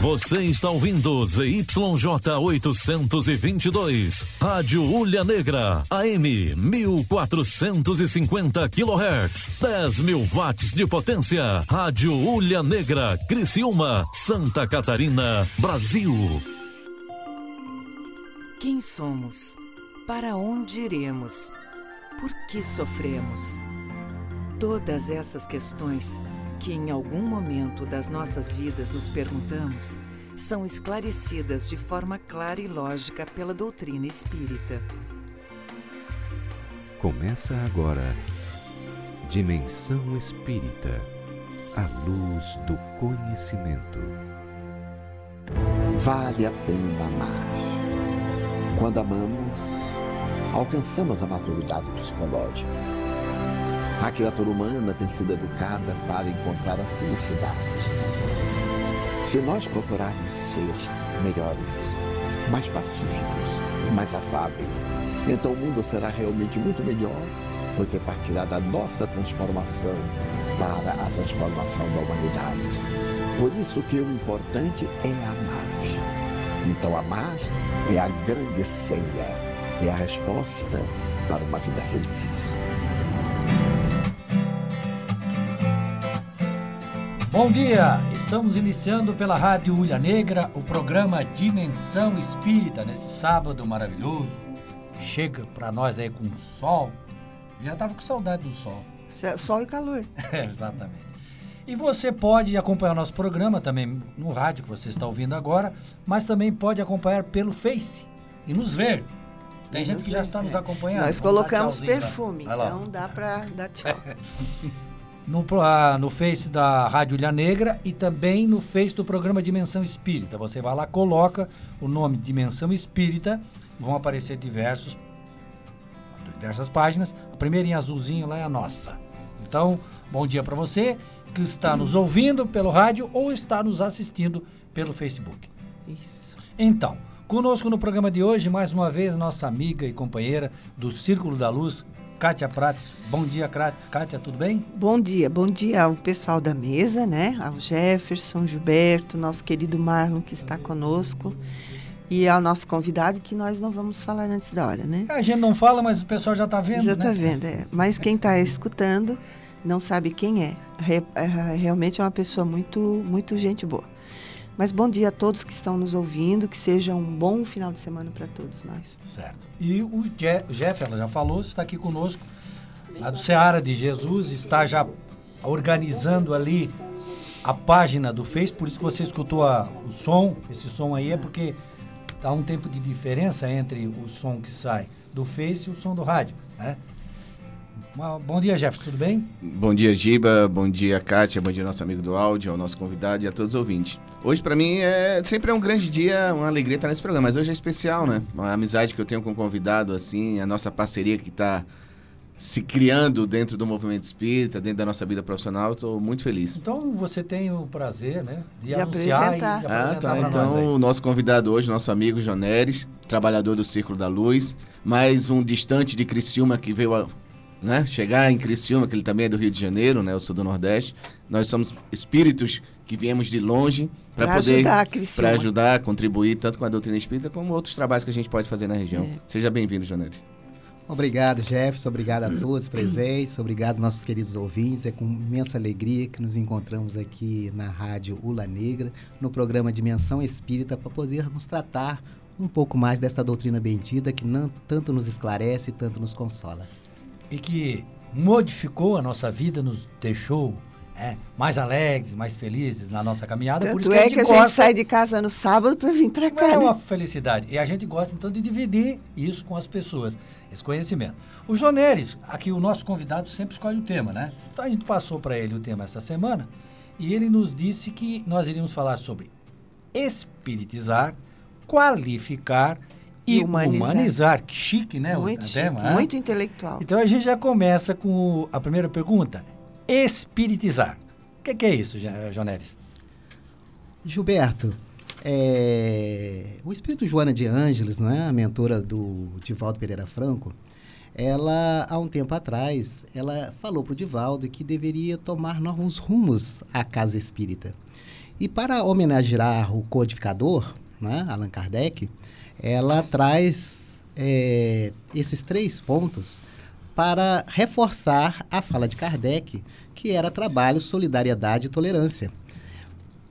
Você está ouvindo ZYJ 822, Rádio Ulha Negra, AM 1450 kHz, 10 mil watts de potência. Rádio Ulha Negra, Criciúma, Santa Catarina, Brasil. Quem somos? Para onde iremos? Por que sofremos? Todas essas questões que em algum momento das nossas vidas nos perguntamos são esclarecidas de forma clara e lógica pela doutrina espírita. Começa agora Dimensão Espírita a luz do conhecimento. Vale a pena amar. Quando amamos, alcançamos a maturidade psicológica a criatura humana tem sido educada para encontrar a felicidade. Se nós procurarmos ser melhores, mais pacíficos, mais afáveis, então o mundo será realmente muito melhor, porque partirá da nossa transformação para a transformação da humanidade. Por isso que o importante é amar. Então amar é a grande senha, é a resposta para uma vida feliz. Bom dia! Estamos iniciando pela Rádio Ulha Negra o programa Dimensão Espírita nesse sábado maravilhoso. Chega para nós aí com sol. Já tava com saudade do sol. Sol e calor. É, exatamente. E você pode acompanhar o nosso programa também no rádio que você está ouvindo agora, mas também pode acompanhar pelo Face e nos ver. Tem gente que já está nos acompanhando. Nós colocamos perfume, então dá para dar tchau. no, uh, no Face da Rádio Ilha Negra e também no Face do programa Dimensão Espírita. Você vai lá, coloca o nome Dimensão Espírita, vão aparecer diversos, diversas páginas. A primeira em azulzinho lá é a nossa. Então, bom dia para você que está nos ouvindo pelo rádio ou está nos assistindo pelo Facebook. Isso. Então, conosco no programa de hoje, mais uma vez, nossa amiga e companheira do Círculo da Luz, Kátia Prates. Bom dia, Kátia, tudo bem? Bom dia, bom dia ao pessoal da mesa, né? Ao Jefferson, Gilberto, nosso querido Marlon que está conosco. E ao nosso convidado, que nós não vamos falar antes da hora, né? A gente não fala, mas o pessoal já está vendo, Já está né? vendo, é. Mas quem está escutando não sabe quem é. é. Realmente é uma pessoa muito, muito gente boa. Mas bom dia a todos que estão nos ouvindo, que seja um bom final de semana para todos nós. Certo. E o Jeff, ela já falou, está aqui conosco, a do Seara de Jesus, está já organizando ali a página do Face, por isso que você escutou a, o som, esse som aí é porque há um tempo de diferença entre o som que sai do Face e o som do rádio, né? Bom dia, Jeff, tudo bem? Bom dia, Giba. Bom dia, Kátia. Bom dia, nosso amigo do áudio, ao nosso convidado e a todos os ouvintes. Hoje, para mim, é sempre é um grande dia, uma alegria estar nesse programa, mas hoje é especial, né? Uma amizade que eu tenho com o convidado, assim, a nossa parceria que está se criando dentro do movimento espírita, dentro da nossa vida profissional, estou muito feliz. Então você tem o prazer, né, de, de anunciar apresentar. e de apresentar ah, tá. Então o nosso convidado hoje, nosso amigo Joneres, trabalhador do Círculo da Luz, mais um distante de Criciúma que veio a né? Chegar em Criciúma, que ele também é do Rio de Janeiro, né? Eu sou do Nordeste. Nós somos espíritos que viemos de longe para poder ajudar, para ajudar, contribuir tanto com a doutrina espírita como outros trabalhos que a gente pode fazer na região. É. Seja bem-vindo, Janete. Obrigado, Jefferson. Obrigado a todos presentes. Obrigado, nossos queridos ouvintes. É com imensa alegria que nos encontramos aqui na Rádio Ula Negra, no programa Dimensão Espírita, para podermos tratar um pouco mais desta doutrina bendita que não, tanto nos esclarece e tanto nos consola e que modificou a nossa vida, nos deixou é, mais alegres, mais felizes na nossa caminhada. Tanto Por isso que é a gente que a gosta... gente sai de casa no sábado para vir para cá. É né? uma felicidade. E a gente gosta então de dividir isso com as pessoas, esse conhecimento. O Joneres, aqui o nosso convidado sempre escolhe o tema, né? Então a gente passou para ele o tema essa semana e ele nos disse que nós iríamos falar sobre espiritizar, qualificar e humanizar. humanizar. Que chique, né? Muito chique, tema, muito intelectual. Então a gente já começa com a primeira pergunta. Espiritizar. O que, que é isso, Joneres? Gilberto, é... o espírito Joana de Ângeles, não é? a mentora do Divaldo Pereira Franco, ela, há um tempo atrás, ela falou para o Divaldo que deveria tomar novos rumos à casa espírita. E para homenagear o codificador, né, Allan Kardec, ela traz é, esses três pontos para reforçar a fala de Kardec, que era trabalho, solidariedade e tolerância.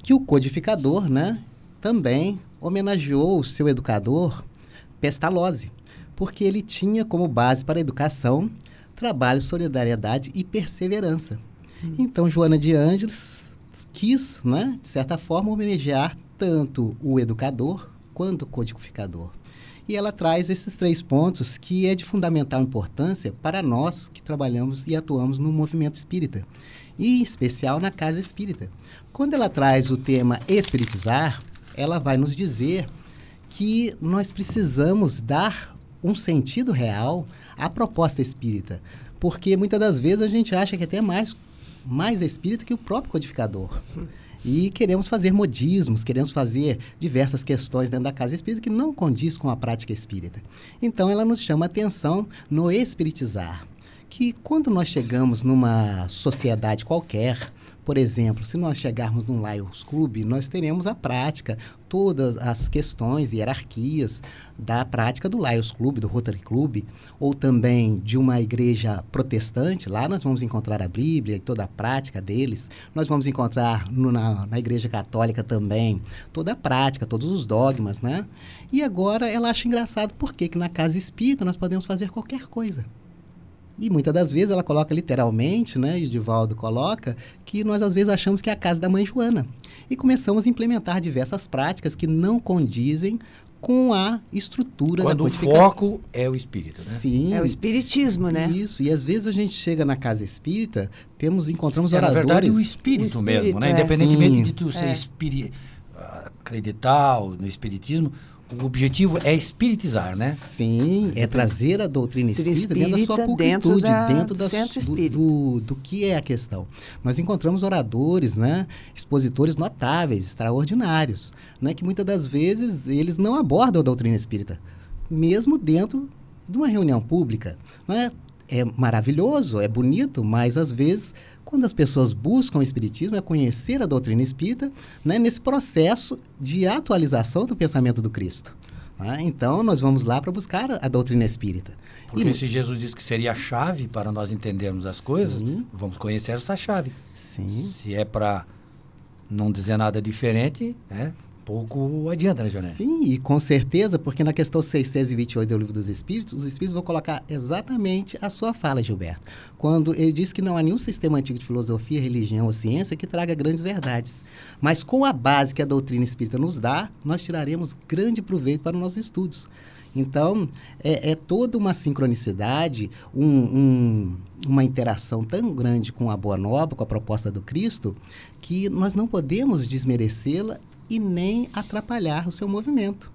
Que o codificador né, também homenageou o seu educador Pestalozzi, porque ele tinha como base para a educação trabalho, solidariedade e perseverança. Hum. Então, Joana de Ângeles quis, né, de certa forma, homenagear tanto o educador quanto codificador. E ela traz esses três pontos que é de fundamental importância para nós que trabalhamos e atuamos no movimento espírita, e em especial na casa espírita. Quando ela traz o tema espiritizar, ela vai nos dizer que nós precisamos dar um sentido real à proposta espírita. Porque muitas das vezes a gente acha que é até mais, mais espírita que o próprio codificador. E queremos fazer modismos, queremos fazer diversas questões dentro da casa espírita que não condiz com a prática espírita. Então ela nos chama atenção no espiritizar. Que quando nós chegamos numa sociedade qualquer, por exemplo, se nós chegarmos num Lions Club, nós teremos a prática, todas as questões e hierarquias da prática do Lions Club, do Rotary Club, ou também de uma igreja protestante. Lá nós vamos encontrar a Bíblia e toda a prática deles. Nós vamos encontrar no, na, na igreja católica também toda a prática, todos os dogmas, né? E agora ela acha engraçado porque que na casa espírita nós podemos fazer qualquer coisa. E muitas das vezes ela coloca literalmente, né, e o Divaldo coloca, que nós às vezes achamos que é a casa da mãe Joana. E começamos a implementar diversas práticas que não condizem com a estrutura Quando da o foco é o espírito, né? Sim. É o espiritismo, né? Isso. E às vezes a gente chega na casa espírita, temos encontramos É, na oradores. verdade, o espírito, O espírito, mesmo, né? é. Independentemente Sim. de tu ser É. espiri... ah, acreditar no espiritismo, o objetivo é espiritizar, né? Sim, é trazer a doutrina Doutrina espírita dentro da sua espírita dentro pulcritude, da- dentro do da centro espírita. do, do que é a questão. Nós encontramos oradores, né, expositores notáveis, extraordinários, né, que muitas das vezes eles não abordam a doutrina espírita, mesmo dentro de uma reunião pública. Né? É maravilhoso, é bonito, mas às vezes quando as pessoas buscam o espiritismo é conhecer a doutrina espírita né, nesse processo de atualização do pensamento do Cristo. né? Então, nós vamos lá para buscar a, doutrina espírita. Porque E- se Jesus disse que seria a chave para nós entendermos as coisas, Sim. vamos conhecer essa chave. Sim. Se é para não dizer nada diferente, é pouco adianta, né, Joné? Sim, e com certeza, porque na questão 628 do Livro dos Espíritos, os Espíritos vão colocar exatamente a sua fala, Gilberto. Quando ele diz que não há nenhum sistema antigo de filosofia, religião ou ciência que traga grandes verdades. Mas com a base que a doutrina espírita nos dá, nós tiraremos grande proveito para os nossos estudos. Então, é, é toda uma sincronicidade, um- um- uma interação tão grande com a Boa Nova, com a proposta do Cristo, que nós não podemos desmerecê-la e nem atrapalhar o seu movimento.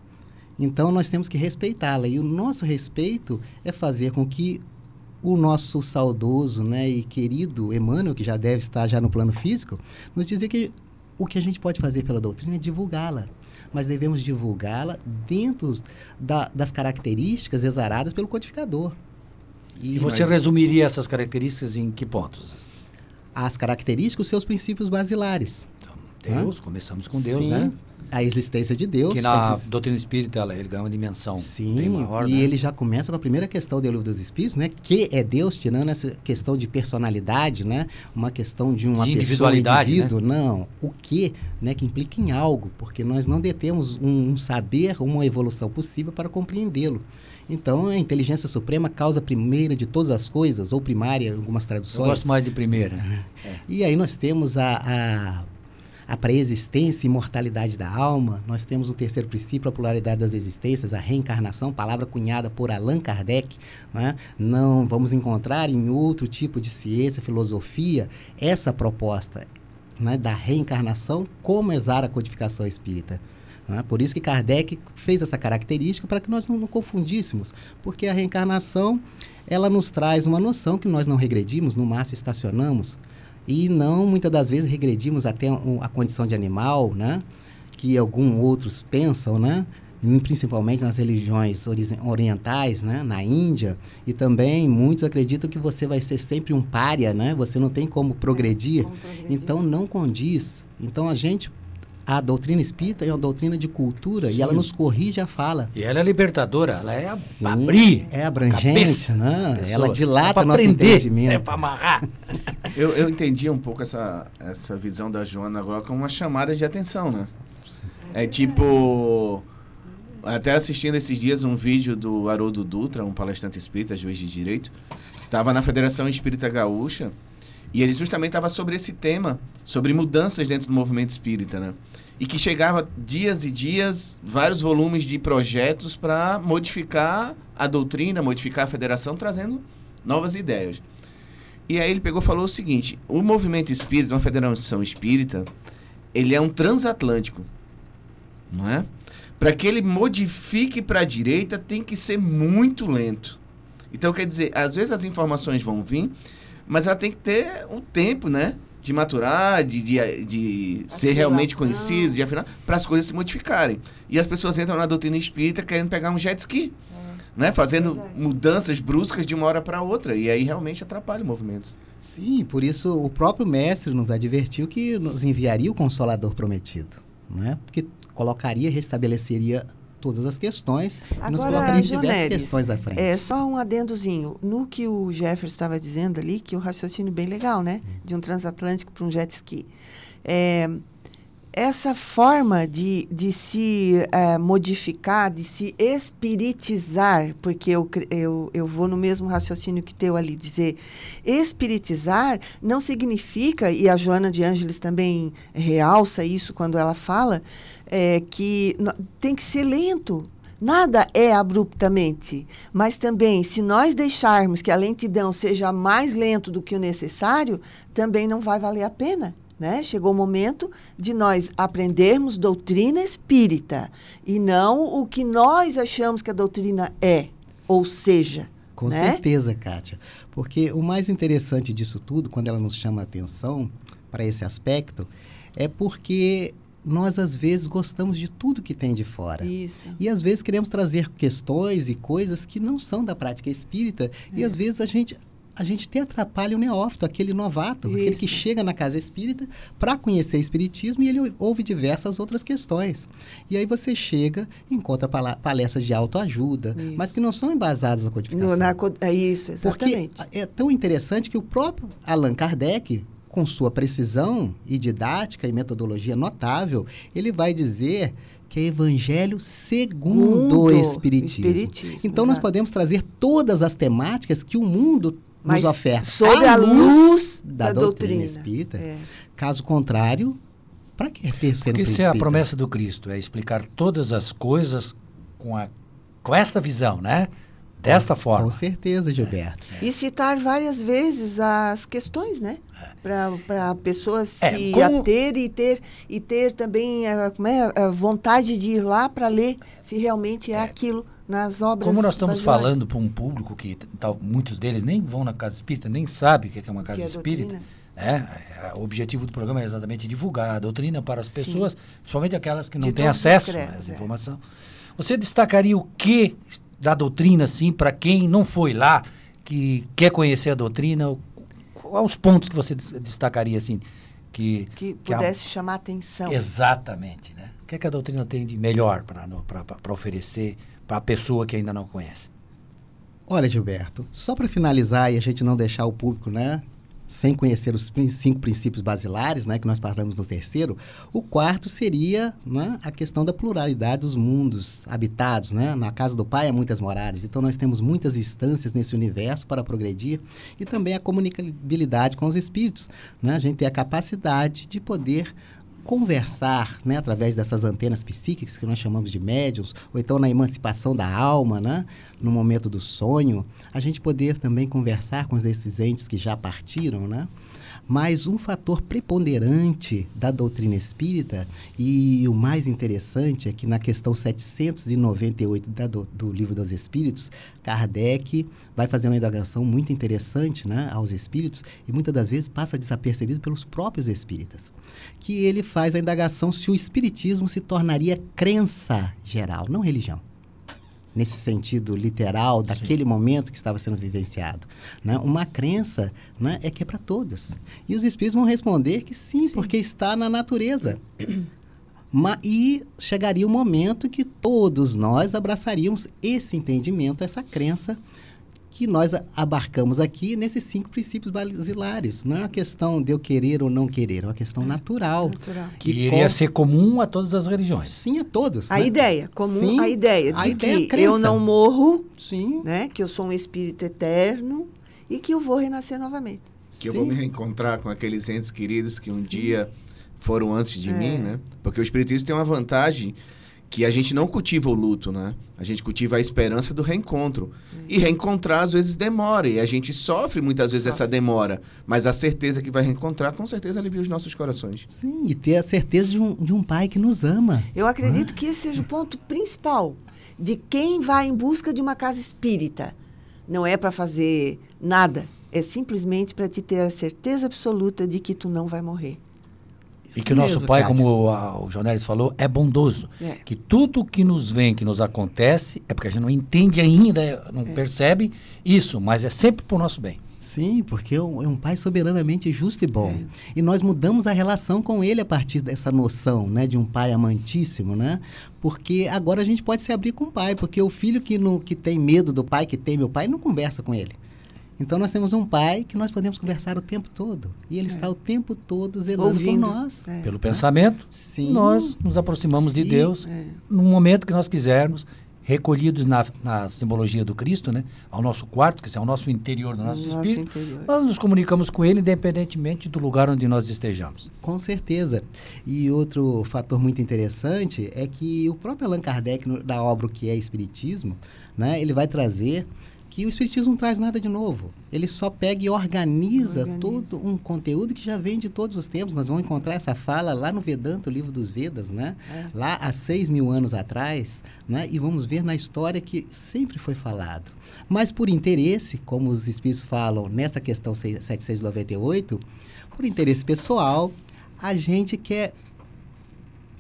Então, nós temos que respeitá-la. E o nosso respeito é fazer com que o nosso saudoso né, e querido Emmanuel, que já deve estar já no plano físico, nos dizer que o que a gente pode fazer pela doutrina é divulgá-la. Mas devemos divulgá-la dentro da- das características exaradas pelo codificador. E você nós- resumiria essas características em que pontos? as características, os seus princípios basilares. Deus, começamos com Deus, Sim, né? A existência de Deus. Que é na princ- doutrina espírita ela, ele ganha uma dimensão bem Sim, maior, e né? ele já começa com a primeira questão do livro dos Espíritos, né? Que é Deus, tirando essa questão de personalidade, né? Uma questão de uma De pessoa, um individualidade, né? indivíduo. Não, o que, né? Que implica em algo, porque nós não detemos um, um saber, uma evolução possível para compreendê-lo. Então, a inteligência suprema, causa primeira de todas as coisas, ou primária, em algumas Eu traduções. gosto mais de primeira. E aí nós temos a, a, a pré-existência e imortalidade da alma, nós temos o terceiro princípio, a pluralidade das existências, a reencarnação, palavra cunhada por Allan Kardec. Né? Não vamos encontrar em outro tipo de ciência, filosofia, essa proposta né, da reencarnação como exara a codificação espírita. né? Por isso que Kardec fez essa característica para que nós não, não confundíssemos, porque a reencarnação ela nos traz uma noção que nós não regredimos, no máximo estacionamos, e não muitas das vezes regredimos até a condição de animal, né? Que alguns outros pensam, né? Principalmente nas religiões ori- orientais, né? Na Índia e também muitos acreditam que você vai ser sempre um pária, né? Você não tem como progredir. Como progredir. Então não condiz. Então a gente a doutrina espírita é uma doutrina de cultura e ela nos corrige a fala. E ela é libertadora, ela é Sim, abrir. É abrangente, cabeça né? Ela dilata é nosso prender, entendimento. É pra amarrar. Eu, eu entendi um pouco essa, essa visão da Joana agora como uma chamada de atenção, né? É tipo. Até assistindo esses dias um vídeo do Haroldo Dutra, um palestrante espírita, juiz de direito, estava na Federação Espírita Gaúcha e ele justamente estava sobre esse tema, sobre mudanças dentro do movimento espírita, né? E que chegava dias e dias, vários volumes de projetos para modificar a doutrina, modificar a federação, trazendo novas ideias. E aí ele pegou e falou o seguinte: o movimento espírita, uma federação espírita, ele é um transatlântico, não é? Para que ele modifique para a direita, tem que ser muito lento. Então, quer dizer, às vezes as informações vão vir, mas ela tem que ter um tempo, né? De maturar, de, de, de ser realmente conhecido, de afinar, para as coisas se modificarem. E as pessoas entram na doutrina espírita querendo pegar um jet ski, né? Fazendo Verdade. mudanças bruscas de uma hora para outra. E aí realmente atrapalha o movimento. Sim, por isso o próprio mestre nos advertiu que nos enviaria o consolador prometido, né? Porque colocaria, restabeleceria todas as questões e nos Agora, em diversas questões à frente. é só um adendozinho. No que o Jefferson estava dizendo ali, que o raciocínio bem legal, né? De um transatlântico para um jet ski. É, essa forma de, de se eh, modificar, de se espiritizar, porque eu, eu, eu vou no mesmo raciocínio que teu ali, dizer espiritizar não significa, e a Joana de Ângeles também realça isso quando ela fala, é, que tem que ser lento. Nada é abruptamente, mas também, se nós deixarmos que a lentidão seja mais lento do que o necessário, também não vai valer a pena. Né? Chegou o momento de nós aprendermos doutrina espírita e não o que nós achamos que a doutrina é, ou seja. Com né? certeza, Kátia. Porque o mais interessante disso tudo, quando ela nos chama a atenção para esse aspecto, é porque nós, às vezes, gostamos de tudo que tem de fora. Isso. E às vezes queremos trazer questões e coisas que não são da prática espírita. E É. às vezes a gente, a gente até atrapalha o neófito, aquele novato, aquele que Isso. chega na casa espírita para conhecer espiritismo e ele ouve diversas outras questões. E aí você chega, encontra palestras de autoajuda, Isso. mas que não são embasadas na codificação. No, na, é isso, exatamente. Porque é tão interessante que o próprio Allan Kardec, com sua precisão e didática e metodologia notável, ele vai dizer que é Evangelho segundo o Espiritismo. Espiritismo, Então, nós exato. podemos trazer todas as temáticas que o mundo Mas nos oferta sob à a luz da doutrina, doutrina. espírita. É. Caso contrário, para que ter ser um Porque isso é a promessa do Cristo, é explicar todas as coisas com, a, com esta visão, né? Desta forma. Com certeza, Gilberto. E citar várias vezes as questões, né? Para a pessoa se É, como- ater e ter, e ter também a, como é, a vontade de ir lá para ler se realmente é, aquilo nas obras. Como nós estamos falando para um público que tal, muitos deles nem vão na casa espírita, nem sabem o que é uma casa é espírita. Né? É, O objetivo do programa é exatamente divulgar a doutrina para as Sim. pessoas, principalmente aquelas que não De têm acesso a credos, essa é. informação. Você destacaria o que da doutrina, assim, para quem não foi lá, que quer conhecer a doutrina? Quais os pontos que você des- destacaria, assim, que... Que que a- pudesse chamar atenção. Exatamente, né? O que, é que a doutrina tem de melhor para oferecer para a pessoa que ainda não conhece? Olha, Gilberto, só para finalizar e a gente não deixar o público, né, sem conhecer os cinco princípios basilares, né, que nós paramos no terceiro, o quarto seria né, a questão da pluralidade dos mundos habitados, né? Na casa do Pai há muitas moradas, então nós temos muitas instâncias nesse universo para progredir e também a comunicabilidade com os espíritos, né? A gente tem a capacidade de poder conversar, né, através dessas antenas psíquicas que nós chamamos de médiums, ou então na emancipação da alma, né, no momento do sonho, a gente poder também conversar com esses entes que já partiram, né? Mas um fator preponderante da doutrina espírita, e o mais interessante é que na questão 798 da do, do Livro dos Espíritos, Kardec vai fazer uma indagação muito interessante né, aos espíritos, e muitas das vezes passa desapercebido pelos próprios espíritas. Que ele faz a indagação se o espiritismo se tornaria crença geral, não religião nesse sentido literal daquele momento que estava sendo vivenciado. Né? Uma crença né, é que é para todos. E os espíritos vão responder que sim, porque está na natureza. Ma- E chegaria o momento que todos nós abraçaríamos esse entendimento, essa crença que nós abarcamos aqui nesses cinco princípios basilares. Não é uma questão de eu querer ou não querer, é uma questão natural. Natural. Que E iria com- ser comum a todas as religiões. Sim, a todos. A né? ideia, comum Sim, a ideia de a ideia, que eu não morro, Sim. né? Que eu sou um espírito eterno e que eu vou renascer novamente. Que eu sim. vou me reencontrar com aqueles entes queridos que um dia foram antes de É. mim, né? Porque o Espiritismo tem uma vantagem que a gente não cultiva o luto, né? A gente cultiva a esperança do reencontro. E reencontrar às vezes demora, e a gente sofre muitas vezes Sofre. essa demora. Mas a certeza que vai reencontrar, com certeza alivia os nossos corações. Sim, e ter a certeza de um, de um pai que nos ama. Eu acredito que esse seja o ponto principal de quem vai em busca de uma casa espírita. Não é para fazer nada, é simplesmente para te ter a certeza absoluta de que tu não vai morrer. E que o nosso Pai, como a- o Jonelis falou, é bondoso. É. Que tudo que nos vem, que nos acontece, é porque a gente não entende ainda, não É. percebe isso, mas é sempre para o nosso bem. Sim, porque é um, é um pai soberanamente justo e bom. É. E nós mudamos a relação com ele a partir dessa noção, né, de um pai amantíssimo, né? Porque agora a gente pode se abrir com o pai, porque o filho que, não, que tem medo do pai, que teme o pai, não conversa com ele. Então nós temos um pai que nós podemos conversar o tempo todo. E ele está o tempo todo zelando Ouvindo. por nós. É. Pelo pensamento, Sim. nós nos aproximamos de E- Deus É. no momento que nós quisermos, recolhidos na, na simbologia do Cristo, né? ao nosso quarto, que é o nosso interior, do nosso, Nosso espírito, interior. nós nos comunicamos com Ele, independentemente do lugar onde nós estejamos. Com certeza. E outro fator muito interessante é que o próprio Allan Kardec, no- da obra O que é Espiritismo, né, ele vai trazer que o Espiritismo não traz nada de novo. Ele só pega e organiza, Organiza. todo um conteúdo que já vem de todos os tempos. Nós vamos encontrar essa fala lá no Vedanta, o livro dos Vedas, né? É. lá há seis mil anos atrás, né? e vamos ver na história que sempre foi falado. Mas por interesse, como os espíritos falam nessa questão 6- 7698, por interesse pessoal, a gente quer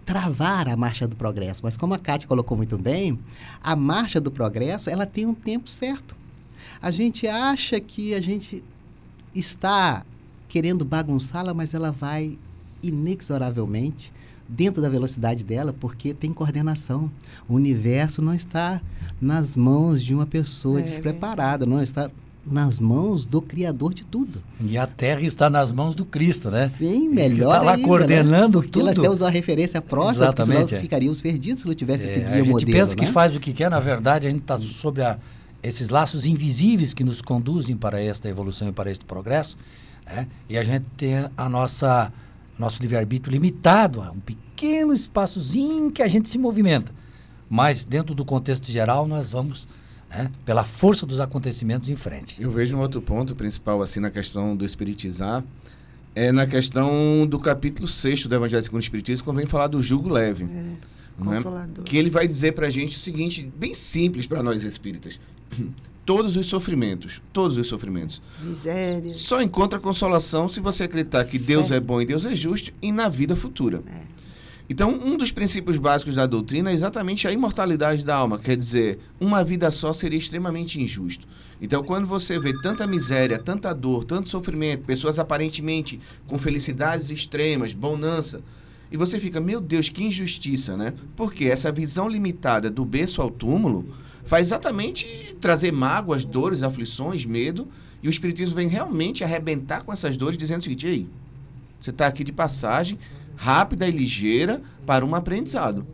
travar a marcha do progresso. Mas como a Kátia colocou muito bem, a marcha do progresso ela tem um tempo certo. A gente acha que a gente está querendo bagunçá-la, mas ela vai inexoravelmente dentro da velocidade dela, porque tem coordenação. O universo não está nas mãos de uma pessoa É despreparada, não está nas mãos do Criador de tudo. E a terra está nas mãos do Cristo, né? Sim, Ele melhor está lá ainda, coordenando né? Porque nós tudo. temos uma referência próxima, porque Exatamente, nós é. ficaríamos perdidos se não tivesse É, esse guia a gente modelo, pensa que né? faz o que quer, na verdade, a gente está sobre a- esses laços invisíveis que nos conduzem para esta evolução e para este progresso, né? e a gente tem a nossa nosso livre-arbítrio limitado a um pequeno espaçozinho que a gente se movimenta. Mas dentro do contexto geral, nós vamos, né, pela força dos acontecimentos, em frente. Eu vejo um outro ponto principal, assim, na questão do espiritizar, é na questão do capítulo 6 do Evangelho segundo o Espiritismo, quando vem falar do jugo leve. né? Consolador. Que ele vai dizer pra gente o seguinte, bem simples para nós espíritas. Todos os sofrimentos, todos os sofrimentos, Miséria. só encontra consolação se você acreditar que Deus é bom e Deus é justo e na vida futura. Então, um dos princípios básicos da doutrina é exatamente a imortalidade da alma. Quer dizer, uma vida só seria extremamente injusto. Então, quando você vê tanta miséria, tanta dor, tanto sofrimento, pessoas aparentemente com felicidades extremas, bonança, e você fica, meu Deus, que injustiça, né? Porque essa visão limitada do berço ao túmulo faz exatamente trazer mágoas, dores, aflições, medo, e o Espiritismo vem realmente arrebentar com essas dores, dizendo o seguinte: ei, você está aqui de passagem, rápida e ligeira para um aprendizado.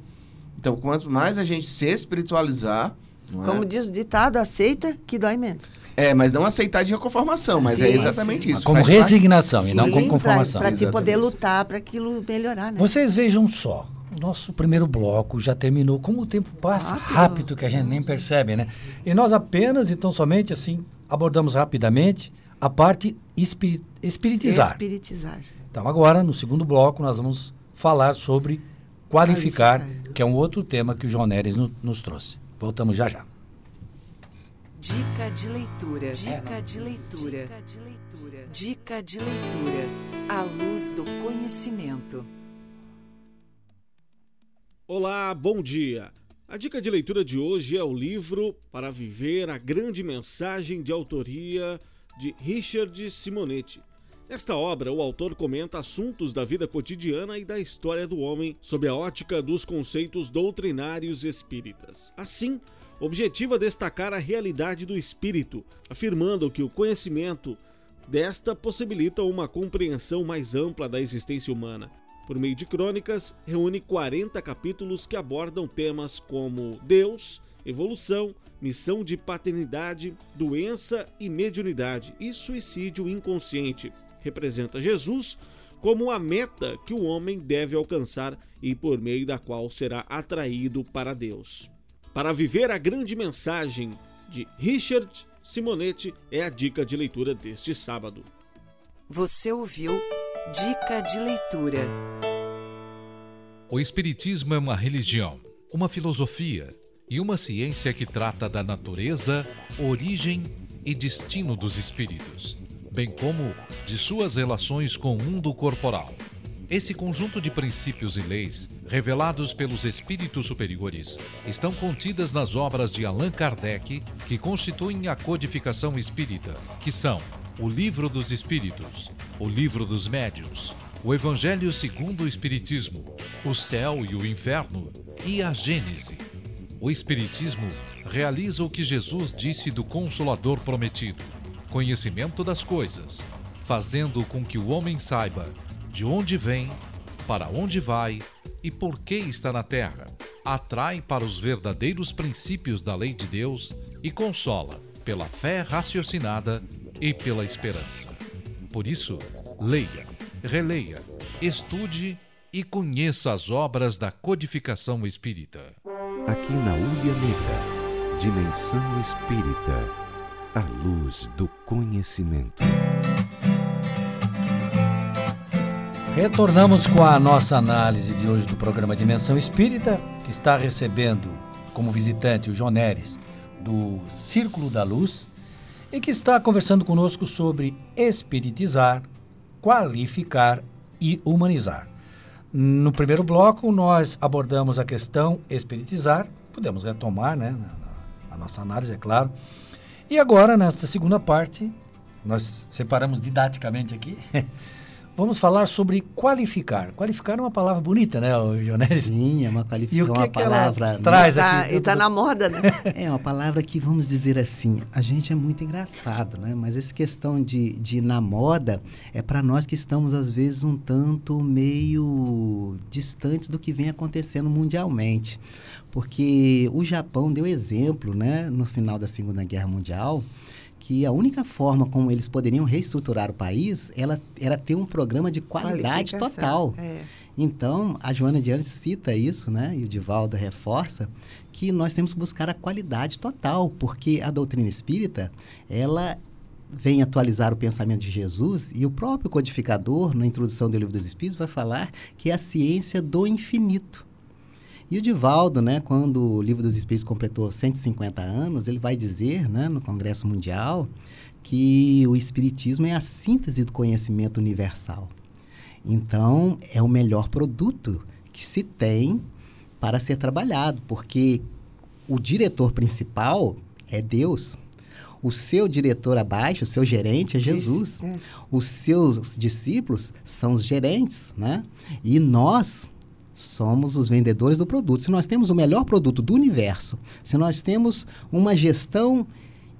Então, quanto mais a gente se espiritualizar. não é? Como diz o ditado, aceita que dói menos. É, mas não aceitar de conformação, mas é Sim, exatamente sim. isso. como faz parte- resignação e não Sim, como conformação. Pra, te poder lutar para aquilo melhorar, né? Vocês vejam só, nosso primeiro bloco já terminou. Como o tempo passa Rápido. rápido, que a gente nem percebe, né? E nós apenas, então, somente assim, abordamos rapidamente a parte espiri- espiritizar. Espiritizar. Então, agora, no segundo bloco, nós vamos falar sobre qualificar, Qualificar. que é um outro tema que o João Neres no- nos trouxe. Voltamos já já. Dica de leitura. Dica de leitura. Dica de leitura. Dica de leitura. À luz do conhecimento. Olá, bom dia. A dica de leitura de hoje é o livro Para Viver a Grande Mensagem de autoria de Richard Simonetti. Nesta obra, o autor comenta assuntos da vida cotidiana e da história do homem sob a ótica dos conceitos doutrinários espíritas. Assim, objetiva destacar a realidade do espírito, afirmando que o conhecimento desta possibilita uma compreensão mais ampla da existência humana. Por meio de crônicas, reúne 40 capítulos que abordam temas como Deus, evolução, missão de paternidade, doença e mediunidade e suicídio inconsciente representa Jesus como a meta que o homem deve alcançar e por meio da qual será atraído para Deus. Para viver a grande mensagem de Richard Simonetti é a dica de leitura deste sábado. Você ouviu Dica de Leitura. O Espiritismo é uma religião, uma filosofia e uma ciência que trata da natureza, origem e destino dos espíritos bem como de suas relações com o mundo corporal. Esse conjunto de princípios e leis, revelados pelos espíritos superiores, estão contidas nas obras de Allan Kardec, que constituem a codificação espírita, que são o Livro dos Espíritos, o Livro dos Médios, o Evangelho segundo o Espiritismo, o Céu e o Inferno e a Gênese. O Espiritismo realiza o que Jesus disse do Consolador prometido conhecimento das coisas, fazendo com que o homem saiba de onde vem, para onde vai e por que está na terra. Atrai para os verdadeiros princípios da lei de Deus e consola pela fé raciocinada e pela esperança. Por isso, leia, releia, estude e conheça as obras da codificação espírita. Aqui na Ulha Negra, Dimensão Espírita a luz do conhecimento. Retornamos com a nossa análise de hoje do programa Dimensão Espírita, que está recebendo como visitante o João Neres, do Círculo da Luz, e que está conversando conosco sobre espiritizar, qualificar e humanizar. No primeiro bloco, nós abordamos a questão espiritizar, podemos retomar né, a nossa análise, é claro, e agora, nesta segunda parte, nós separamos didaticamente aqui, vamos falar sobre qualificar. Qualificar é uma palavra bonita, né, Jones? Sim, é uma qualificação, é uma palavra... traz tá, aqui? E está na moda, né? é uma palavra que, vamos dizer assim, a gente é muito engraçado, né? Mas essa questão de, de na moda é para nós que estamos, às vezes, um tanto meio distantes do que vem acontecendo mundialmente porque o Japão deu exemplo, né, no final da Segunda Guerra Mundial, que a única forma como eles poderiam reestruturar o país ela, era ter um programa de qualidade total. É. Então, a Joana Diane cita isso, né, e o Divaldo reforça, que nós temos que buscar a qualidade total, porque a doutrina espírita, ela vem atualizar o pensamento de Jesus e o próprio codificador, na introdução do Livro dos Espíritos, vai falar que é a ciência do infinito. E o Divaldo, né, quando o Livro dos Espíritos completou 150 anos, ele vai dizer, né, no Congresso Mundial, que o Espiritismo é a síntese do conhecimento universal. Então, é o melhor produto que se tem para ser trabalhado, porque o diretor principal é Deus. O seu diretor abaixo, o seu gerente é Jesus. Isso, é. Os seus discípulos são os gerentes, né? E nós, somos os vendedores do produto. Se nós temos o melhor produto do universo, se nós temos uma gestão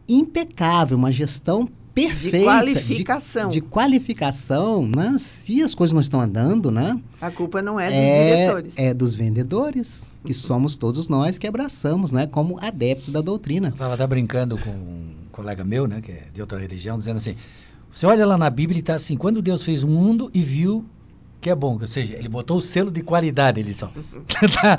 impecável, uma gestão perfeita de qualificação, de, de, qualificação, né? Se as coisas não estão andando, né? A culpa não é dos é, diretores, é dos vendedores, que somos todos nós que abraçamos, né? Como adeptos da doutrina. Eu estava até brincando com um colega meu, né? Que é de outra religião, dizendo assim: você olha lá na Bíblia e está assim, quando Deus fez o mundo e viu que é bom, ou seja, ele botou o selo de qualidade ele só. Tá.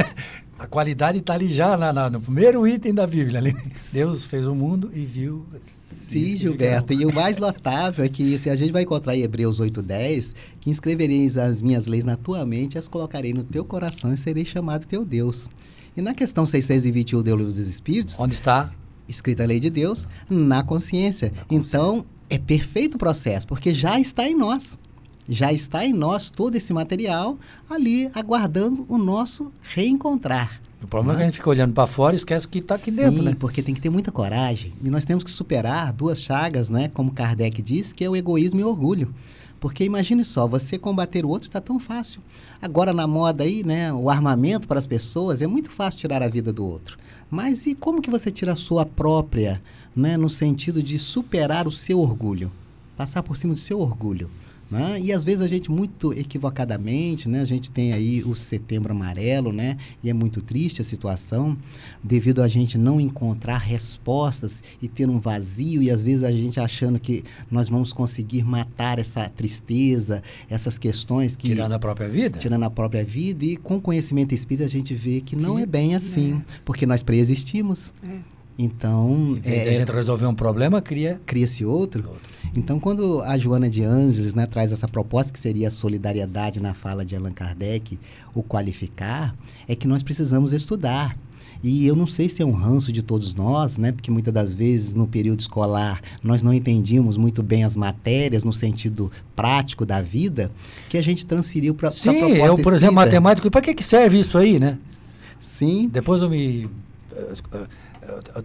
a qualidade está ali já na, na, no primeiro item da Bíblia. Ali. Deus fez o mundo e viu. Sim, Gilberto. E o mais notável é que se a gente vai encontrar em Hebreus 8,10, que inscrevereis as minhas leis na tua mente, as colocarei no teu coração e serei chamado teu Deus. E na questão 621 do Livro dos Espíritos. Onde está? Escrita a lei de Deus na consciência. Na consciência. Então, é perfeito o processo, porque já está em nós Já está em nós todo esse material ali aguardando o nosso reencontrar. O problema é que a gente fica olhando para fora e esquece que está aqui Sim, dentro, né? porque tem que ter muita coragem. E nós temos que superar duas chagas, né? Como Kardec diz, que é o egoísmo e o orgulho. Porque imagine só, você combater o outro está tão fácil. Agora na moda aí, né, o armamento para as pessoas é muito fácil tirar a vida do outro. Mas e como que você tira a sua própria, né, no sentido de superar o seu orgulho? Passar por cima do seu orgulho. Né? E às vezes a gente, muito equivocadamente, né? a gente tem aí o setembro amarelo, né? e é muito triste a situação, devido a gente não encontrar respostas e ter um vazio, e às vezes a gente achando que nós vamos conseguir matar essa tristeza, essas questões que. Tirando a própria vida? Tirando a própria vida, e com conhecimento espírita a gente vê que não é bem assim, porque nós preexistimos. É. Então, de a gente resolver um problema, cria. cria-se outro. Então, quando a Joana de Anjos né, traz essa proposta, que seria a solidariedade na fala de Allan Kardec, o qualificar, é que nós precisamos estudar. E eu não sei se é um ranço de todos nós, né? Porque muitas das vezes no período escolar nós não entendíamos muito bem as matérias no sentido prático da vida, que a gente transferiu para a Sim, proposta eu, por exemplo, matemático, para que, que serve isso aí, né? Sim, Depois eu me.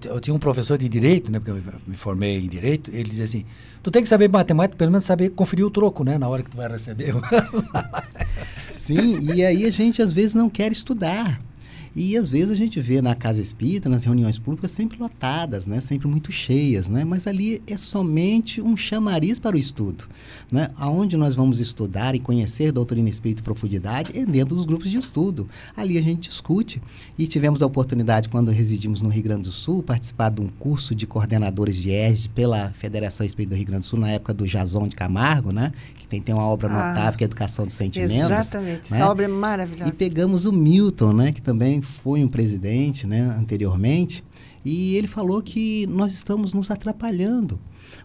Eu, tinha um professor de direito, né? Porque eu me formei em direito, ele dizia assim: tu tem que saber matemática, pelo menos saber conferir o troco, né? Na hora que tu vai receber. Sim, e aí a gente às vezes não quer estudar. E às vezes a gente vê na casa espírita, nas reuniões públicas, sempre lotadas, né? sempre muito cheias, né? mas ali é somente um chamariz para o estudo. Né? Aonde nós vamos estudar e conhecer doutrina espírita em profundidade é dentro dos grupos de estudo. Ali a gente discute. E tivemos a oportunidade, quando residimos no Rio Grande do Sul, participar de um curso de coordenadores de ESG pela Federação Espírita do Rio Grande do Sul, na época do Jason de Camargo, né? Tem, tem uma obra Ah, notável que é Educação dos Sentimentos. Exatamente. né? Essa obra é maravilhosa. E pegamos o Milton, né, que também foi um presidente, né, anteriormente, e ele falou que nós estamos nos atrapalhando,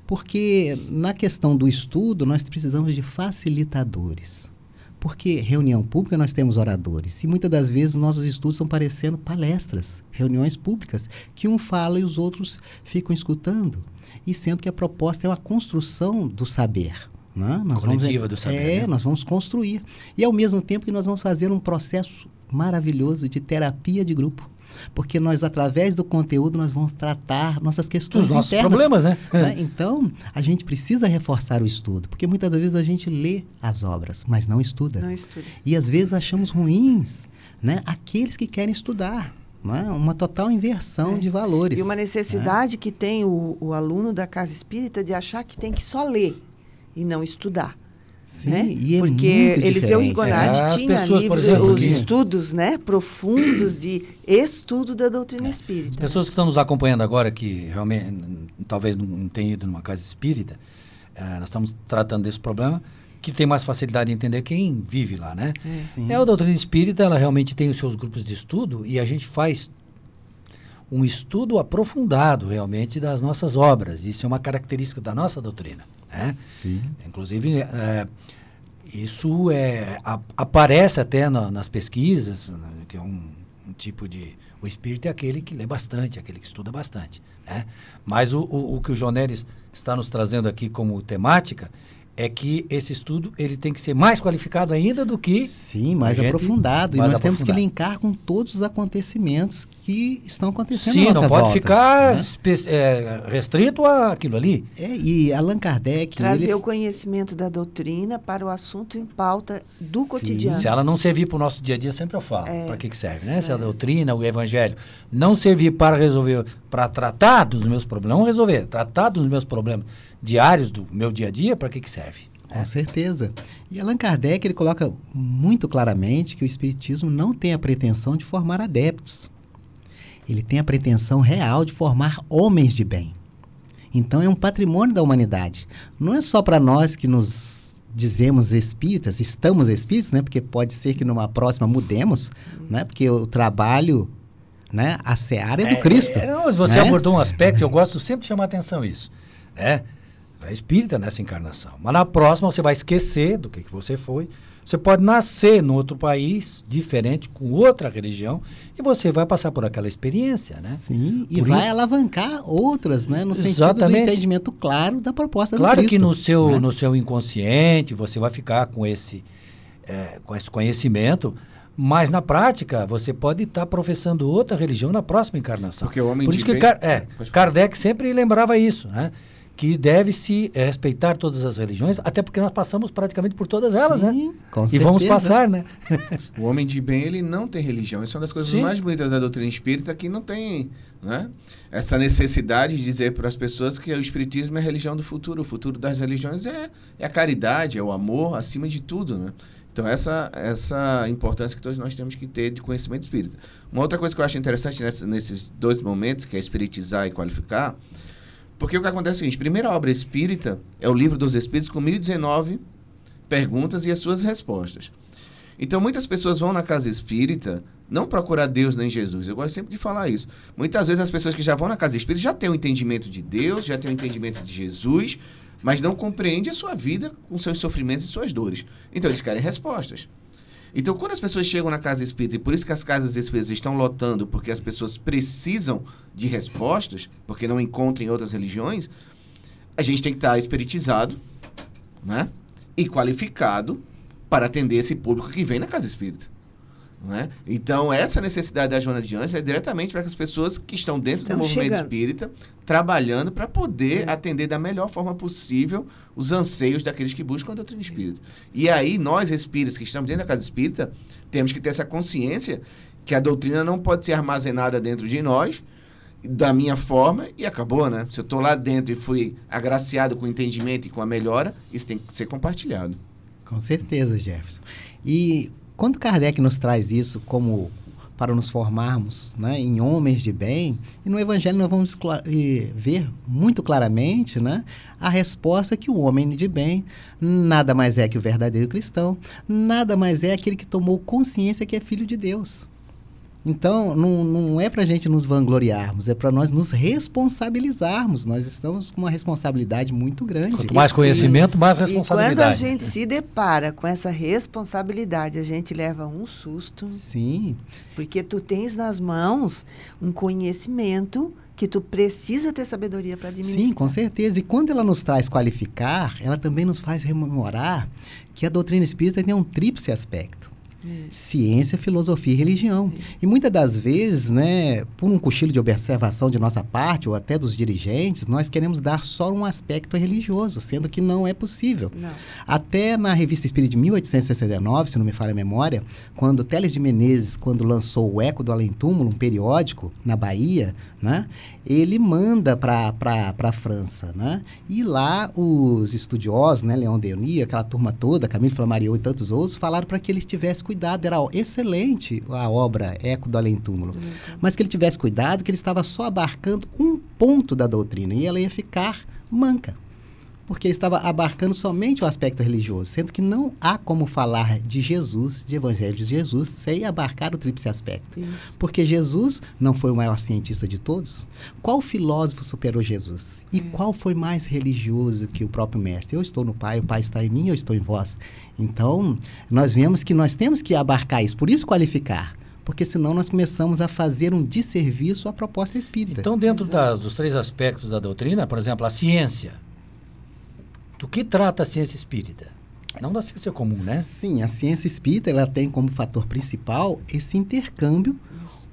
porque na questão do estudo nós precisamos de facilitadores. Porque reunião pública nós temos oradores e muitas das vezes nossos estudos estão parecendo palestras, reuniões públicas, que um fala e os outros ficam escutando. E sendo que a proposta é uma construção do saber. Né? Nós Coletiva do saber, É, né? nós vamos construir. E ao mesmo tempo que nós vamos fazer um processo maravilhoso de terapia de grupo. Porque nós, através do conteúdo, nós vamos tratar nossas questões Os nossos internas. problemas, né? né? Então, a gente precisa reforçar o estudo. Porque muitas das vezes a gente lê as obras, mas não estuda. Não estuda. E às vezes achamos ruins né? aqueles que querem estudar. Não é? Uma total inversão É. de valores. E uma necessidade que tem o, o aluno da casa espírita de achar que tem que só ler e não estudar. Sim, né? e é Porque muito Eliseu. Rigonati É, as tinha pessoas, livros, exemplo, os que- estudos né, profundos de estudo da doutrina As espírita. pessoas que estão nos acompanhando agora, que realmente talvez não, tenham ido numa casa espírita, eh, nós estamos tratando desse problema, que tem mais facilidade de entender quem vive lá, né? Sim. É, a doutrina espírita, ela realmente tem os seus grupos de estudo e a gente faz um estudo aprofundado realmente das nossas obras. Isso é uma característica da nossa doutrina. Né? Sim. Inclusive, é, isso é, a- aparece até na- nas pesquisas, né, que é um, um tipo de. O espírito é aquele que lê bastante, aquele que estuda bastante. Né? Mas o, o, o que o Jonelis está nos trazendo aqui como temática é que esse estudo ele tem que ser mais qualificado ainda do que Sim, mais gente- aprofundado. mais e nós temos que linkar com todos os acontecimentos que estão acontecendo Sim, não pode volta, ficar né? é, restrito àquilo ali. É, e Allan Kardec... Trazer ele- o conhecimento da doutrina para o assunto em pauta do Sim. cotidiano. Se ela não servir para o nosso dia a dia, sempre eu falo. Para que, que serve, né? Se a doutrina, o evangelho não servir para resolver, para tratar dos meus problemas, não resolver, tratar dos meus problemas diários do meu dia a dia, para que, que serve? Com certeza. E Allan Kardec ele coloca muito claramente que o Espiritismo não tem a pretensão de formar adeptos. Ele tem a pretensão real de formar homens de bem. Então é um patrimônio da humanidade. Não é só para nós que nos dizemos espíritas, estamos espíritas, né? Porque pode ser que numa próxima mudemos, né? Porque o trabalho, né? A seara é do Cristo. É, não, você né? abordou um aspecto que eu gosto sempre de chamar atenção isso. É, é espírita nessa encarnação. Mas na próxima você vai esquecer do que, que você foi. Você pode nascer num outro país, diferente, com outra religião, e você vai passar por aquela experiência, né? Sim, e Por vai isso- alavancar outras, né? No sentido do Exatamente. entendimento claro da proposta Claro do que Cristo. no seu, né? no seu inconsciente você vai ficar com esse, eh, com esse conhecimento, mas na prática você pode estar professando outra religião na próxima encarnação. Porque o homem Por isso que bem- Car- é. Kardec sempre lembrava isso, né? Que deve-se eh, respeitar todas as religiões, até porque nós passamos praticamente por todas elas, né? Sim, com E vamos certeza. passar, né? O homem de bem, ele não tem religião. Isso é uma das coisas Sim. mais bonitas da doutrina espírita, que não tem né? essa necessidade de dizer para as pessoas que o espiritismo é a religião do futuro. O futuro das religiões é, é a caridade, é o amor, acima de tudo, né? Então, essa, essa importância que todos nós temos que ter de conhecimento espírita. Uma outra coisa que eu acho interessante nessa- nesses dois momentos, que é espiritizar e qualificar, porque o que acontece é o seguinte, primeira obra espírita é o Livro dos Espíritos, com 1019 perguntas e as suas respostas. Então, muitas pessoas vão na casa espírita não procurar Deus nem Jesus. Eu gosto sempre de falar isso. Muitas vezes as pessoas que já vão na casa espírita já têm o entendimento de Deus, já têm o entendimento de Jesus, mas não compreendem a sua vida com seus sofrimentos e suas dores. Então, eles querem respostas. Então, quando as pessoas chegam na casa espírita, e por isso que as casas espíritas estão lotando, porque as pessoas precisam de respostas, porque não encontram em outras religiões, a gente tem que estar espiritizado, né? E qualificado para atender esse público que vem na casa espírita. Né? Então, essa necessidade da Joana de Anjos é diretamente para que as pessoas que estão dentro Estão do movimento chegando. espírita, trabalhando para poder É. atender da melhor forma possível os anseios daqueles que buscam a doutrina espírita. E aí, nós espíritas que estamos dentro da casa espírita, temos que ter essa consciência que a doutrina não pode ser armazenada dentro de nós, da minha forma, e acabou, né? Se eu estou lá dentro e fui agraciado com o entendimento e com a melhora, isso tem que ser compartilhado. Com certeza, Jefferson. E quando Kardec nos traz isso como para nos formarmos né, em homens de bem, e no Evangelho nós vamos ver muito claramente né, a resposta que o homem de bem nada mais é que o verdadeiro cristão, nada mais é aquele que tomou consciência que é filho de Deus. Então, não, não é para a gente nos vangloriarmos, é para nós nos responsabilizarmos. Nós estamos com uma responsabilidade muito grande. Quanto mais conhecimento, mais E quando a responsabilidade. gente se depara com essa responsabilidade, a gente leva um susto, Sim, porque tu tens nas mãos um conhecimento que tu precisa ter sabedoria para administrar. Sim, com certeza. E quando ela nos traz qualificar, ela também nos faz rememorar que a doutrina espírita tem um tríplice aspecto. Ciência, filosofia e religião. E muitas das vezes, né, por um cochilo de observação de nossa parte, ou até dos dirigentes, nós queremos dar só um aspecto religioso, sendo que não é possível. Não. Até na revista Espírita de 1869, se não me falha a memória, quando Teles de Menezes, quando lançou o Eco do Além Túmulo, um periódico na Bahia, né, ele manda para a França. Né, e lá os estudiosos, né, Leon Denis, aquela turma toda, Camille Flammarion e tantos outros, falaram para que ele tivesse cuidado. Era excelente a obra Eco do Além Túmulo, mas que ele tivesse cuidado que ele estava só abarcando um ponto da doutrina e ela ia ficar manca porque ele estava abarcando somente o aspecto religioso, sendo que não há como falar de Jesus, de Evangelho de Jesus, sem abarcar o tríplice aspecto. Isso. Porque Jesus não foi o maior cientista de todos? Qual filósofo superou Jesus? E qual foi mais religioso que o próprio Mestre? Eu estou no Pai, o Pai está em mim, eu estou em vós. Então, nós vemos que nós temos que abarcar isso, por isso qualificar. Porque senão nós começamos a fazer um desserviço à proposta espírita. Então, dentro das- dos três aspectos da doutrina, por exemplo, a ciência. Do que trata a ciência espírita? Não da ciência comum, né? Sim, a ciência espírita ela tem como fator principal esse intercâmbio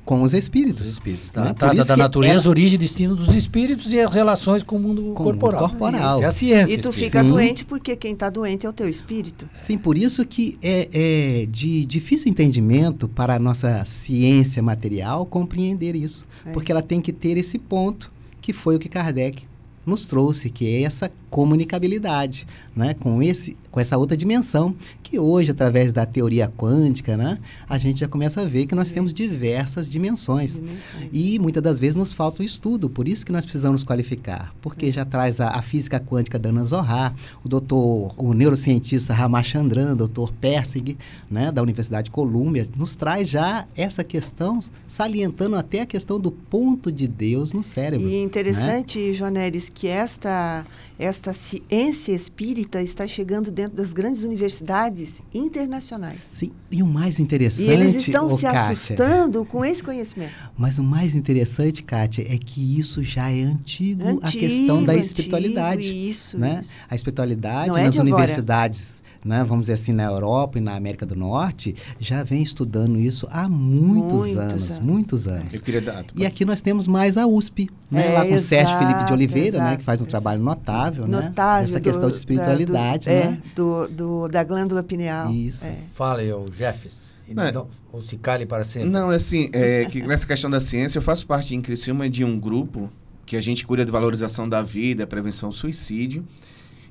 com os espíritos. Dos espíritos. Né? Tá? Por Trata isso da natureza, ela- origem e destino dos espíritos e as relações com o mundo Com o mundo corporal. corporal. Isso é a ciência. E tu espírita. fica Sim. doente porque quem está doente é o teu espírito. Sim, por isso que é, é de difícil entendimento para a nossa ciência material compreender isso. É. Porque ela tem que ter esse ponto, que foi o que Kardec nos trouxe, que é essa comunicabilidade, né? com esse com essa outra dimensão, que hoje, através da teoria quântica, né, a gente já começa a ver que nós temos diversas dimensões. Dimensões. E muitas das vezes nos falta o estudo, por isso que nós precisamos qualificar, porque já traz a, a física quântica da Ana Zohar, o doutor, o neurocientista Ramachandran, doutor Persig, né, da Universidade de Colômbia, nos traz já essa questão, salientando até a questão do ponto de Deus no cérebro. E né? interessante, Jonelis, que esta, esta ciência espírita está chegando dentro das grandes universidades internacionais. Sim, e o mais interessante. E eles estão ô, se Kátia, assustando com esse conhecimento. Mas o mais interessante, Kátia, é que isso já é antigo, a Antigo, questão da antigo, espiritualidade. isso, né? isso. A espiritualidade Não é nas agora. universidades, né, vamos dizer assim, na Europa e na América do Norte, já vem estudando isso há muitos, Muitos anos, anos. muitos anos. Eu queria dar. E aqui nós temos mais a USP, né, É, lá com o Sérgio Felipe de Oliveira, né, exato, que faz um exato. trabalho notável, né, Notável. essa do- questão de da- espiritualidade, do, é, né? do, do- da glândula pineal. Isso. É. Fala aí, o Jeffes. Não, é- não- ou se cale para sempre. Não, assim, é, que nessa questão da ciência, eu faço parte em Criciúma de um grupo que a gente cuida de valorização da vida, prevenção ao suicídio.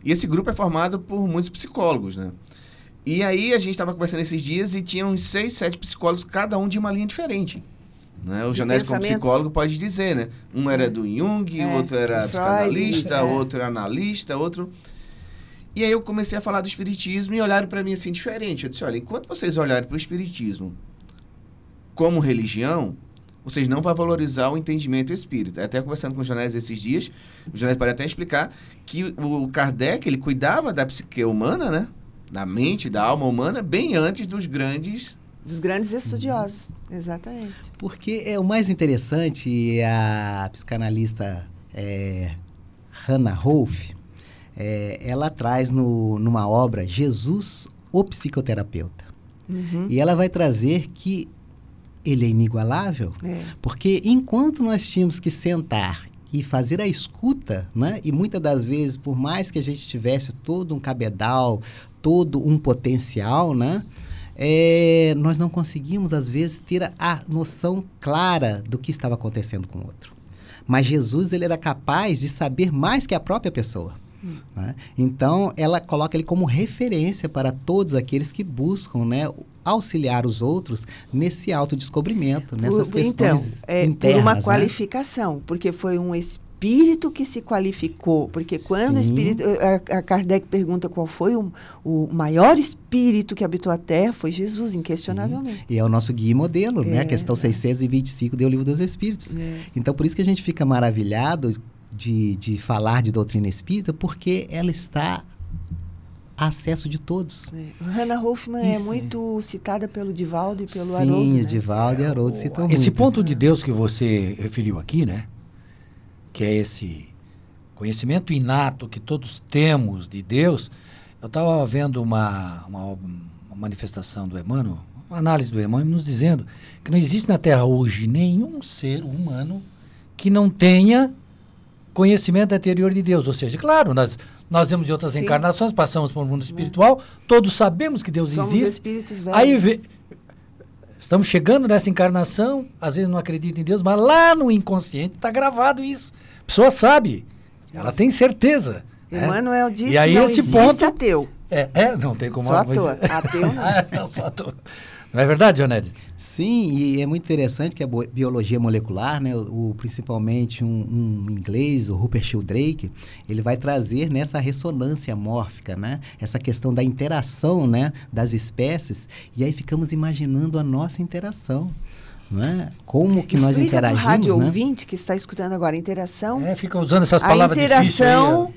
E esse grupo é formado por muitos psicólogos, né? E aí a gente estava conversando esses dias e tinha uns seis, sete psicólogos, cada um de uma linha diferente. Né? O Janés, como psicólogo, pode dizer, né? Um era do Jung, É, outro era Freud, psicanalista, é. outro era analista, outro... E aí eu comecei a falar do espiritismo e olharam para mim assim diferente. Eu disse, olha, enquanto vocês olharem para o espiritismo como religião, vocês não vão valorizar o entendimento espírita. Até conversando com o Janés esses dias, o Janés pode até explicar que o Kardec, ele cuidava da psique humana, né? Da mente, da alma humana, bem antes dos grandes... Dos grandes estudiosos. Exatamente. Porque é o mais interessante, a psicanalista é, Hannah Rolfe, é, ela traz no, numa obra Jesus, o psicoterapeuta. Uhum. E ela vai trazer que ele é inigualável, É. porque enquanto nós tínhamos que sentar e fazer a escuta, né? E muitas das vezes, por mais que a gente tivesse todo um cabedal, todo um potencial, né? É, nós não conseguimos, às vezes, ter a, a noção clara do que estava acontecendo com o outro. Mas Jesus, ele era capaz de saber mais que a própria pessoa. né? Então, ela coloca ele como referência para todos aqueles que buscam, né? Auxiliar os outros nesse autodescobrimento, nessas Por- então, questões é, internas. por uma né? qualificação, porque foi um espírito que se qualificou. Porque quando o Sim. espírito. A, a Kardec pergunta qual foi o, o maior espírito que habitou a Terra, foi Jesus, inquestionavelmente. E é o nosso guia e modelo, né? É, A questão 625 do Livro dos Espíritos. É. Então, por isso que a gente fica maravilhado de, de falar de doutrina espírita, porque ela está acesso de todos. É. Hannah Hoffman é Isso. muito citada pelo Divaldo e pelo Sim, Haroldo. né? Divaldo e Haroldo citam Esse muito. ponto de Deus que você referiu aqui, né? Que é esse conhecimento inato que todos temos de Deus. Eu estava vendo uma, uma, uma manifestação do Emmanuel, uma análise do Emmanuel, nos dizendo que não existe na Terra hoje nenhum ser humano que não tenha conhecimento anterior de Deus. Ou seja, claro, nós, nós vemos de outras Sim. encarnações, passamos por um mundo espiritual, todos sabemos que Deus Somos existe. espíritos velhos. Aí vê, estamos chegando nessa encarnação, às vezes não acredita em Deus, mas lá no inconsciente está gravado isso. A pessoa sabe, ela tem certeza. né? Emmanuel diz E aí que não esse ponto- ateu. É, é, não tem como... Só mas- toa. Ateu não. Ah, não, só à toa. Não é verdade, Jonelis? Sim, e é muito interessante que a biologia molecular, né, o- principalmente um, um inglês, o Rupert Sheldrake, ele vai trazer nessa ressonância mórfica, né, essa questão da interação, né, das espécies, e aí ficamos imaginando a nossa interação, né? Como que nós Explica para o interagimos, rádio né? ouvinte que está escutando agora. Interação. É, fica usando essas a palavras difíceis aí, interação.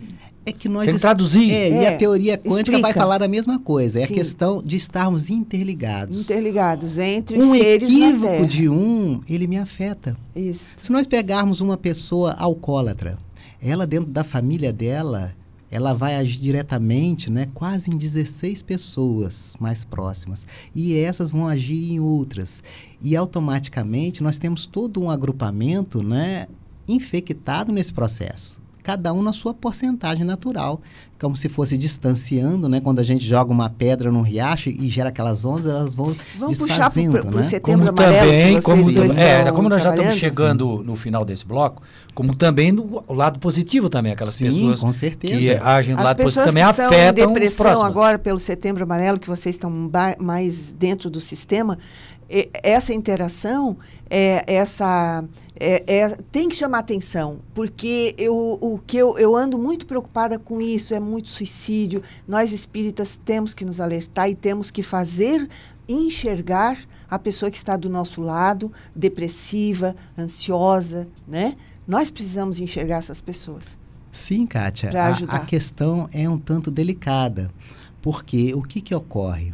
É que nós Tem que traduzir. É, e É, a teoria quântica vai explica. falar a mesma coisa. É Sim. a questão de estarmos interligados. Interligados entre os Um seres na equívoco Terra. de um, ele me afeta. Isso. Se nós pegarmos uma pessoa alcoólatra, ela dentro da família dela, ela vai agir diretamente, né, quase em 16 pessoas mais próximas. E essas vão agir em outras. E automaticamente nós temos todo um agrupamento, né, infectado nesse processo. Cada um na sua porcentagem natural, como se fosse distanciando, né? Quando a gente joga uma pedra num riacho e gera aquelas ondas, elas vão Vamos puxar para o né? setembro como amarelo também, como, dois é, como nós já estamos chegando no final desse bloco, como também no o lado positivo também, aquelas Sim, pessoas com certeza. que agem do As lado positivo pessoas também que estão afetam em depressão agora pelo setembro amarelo, que vocês estão mais dentro do sistema, essa interação, é, essa, é- é- tem que chamar atenção, porque eu, o que eu, eu ando muito preocupada com isso, é muito suicídio. Nós espíritas temos que nos alertar e temos que fazer enxergar a pessoa que está do nosso lado, depressiva, ansiosa, né? Nós precisamos enxergar essas pessoas. Sim, Kátia. A, a questão é um tanto delicada, porque o que, que ocorre?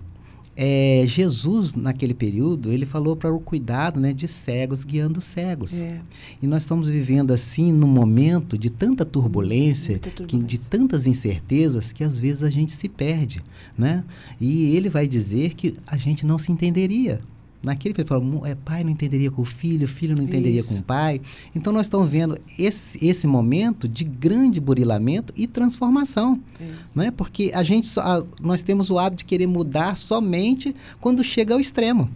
É, Jesus, naquele período, ele falou para o cuidado né, de cegos guiando cegos. É. E nós estamos vivendo assim num momento de tanta turbulência, Muita Que, turbulência. de tantas incertezas que às vezes a gente se perde, né? E ele vai dizer que a gente não se entenderia. Naquele que ele falou, "Mu- é, pai não entenderia com o filho, filho não entenderia Isso. com o pai. Então nós estamos vendo esse, esse momento de grande burilamento e transformação, É. né? Porque a gente só- a- nós temos o hábito de querer mudar somente quando chega ao extremo.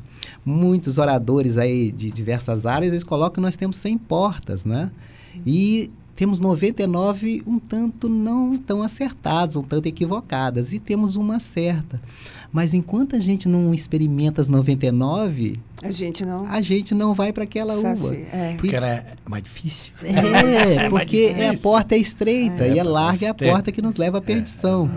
Muitos oradores aí de diversas áreas eles colocam que nós temos 100 portas, né? E temos 99 um tanto não tão acertadas, um tanto equivocadas, e temos uma certa. Mas enquanto a gente não experimenta as 99, A gente não. a gente não vai para aquela saci- uva. é. Porque ela é mais difícil. É, porque é a difícil. porta é estreita É, e é a porta larga é a porta que nos leva à perdição.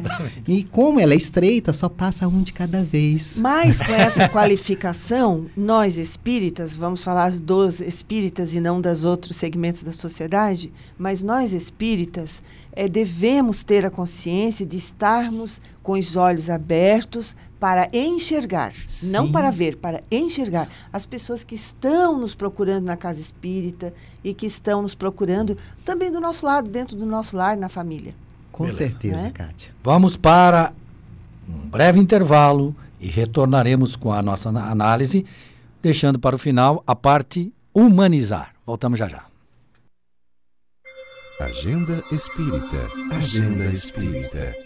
e como ela é estreita, só passa um de cada vez. Mas com essa qualificação, nós espíritas, vamos falar dos espíritas e não dos outros segmentos da sociedade, mas nós espíritas eh, devemos ter a consciência de estarmos com os olhos abertos para enxergar, não Sim. para ver, para enxergar as pessoas que estão nos procurando na casa espírita e que estão nos procurando também do nosso lado, dentro do nosso lar, na família. Com Beleza. certeza, Né? Kátia. Vamos para um breve intervalo e retornaremos com a nossa análise, deixando para o final a parte humanizar. Voltamos já já. Agenda Espírita. Agenda Espírita.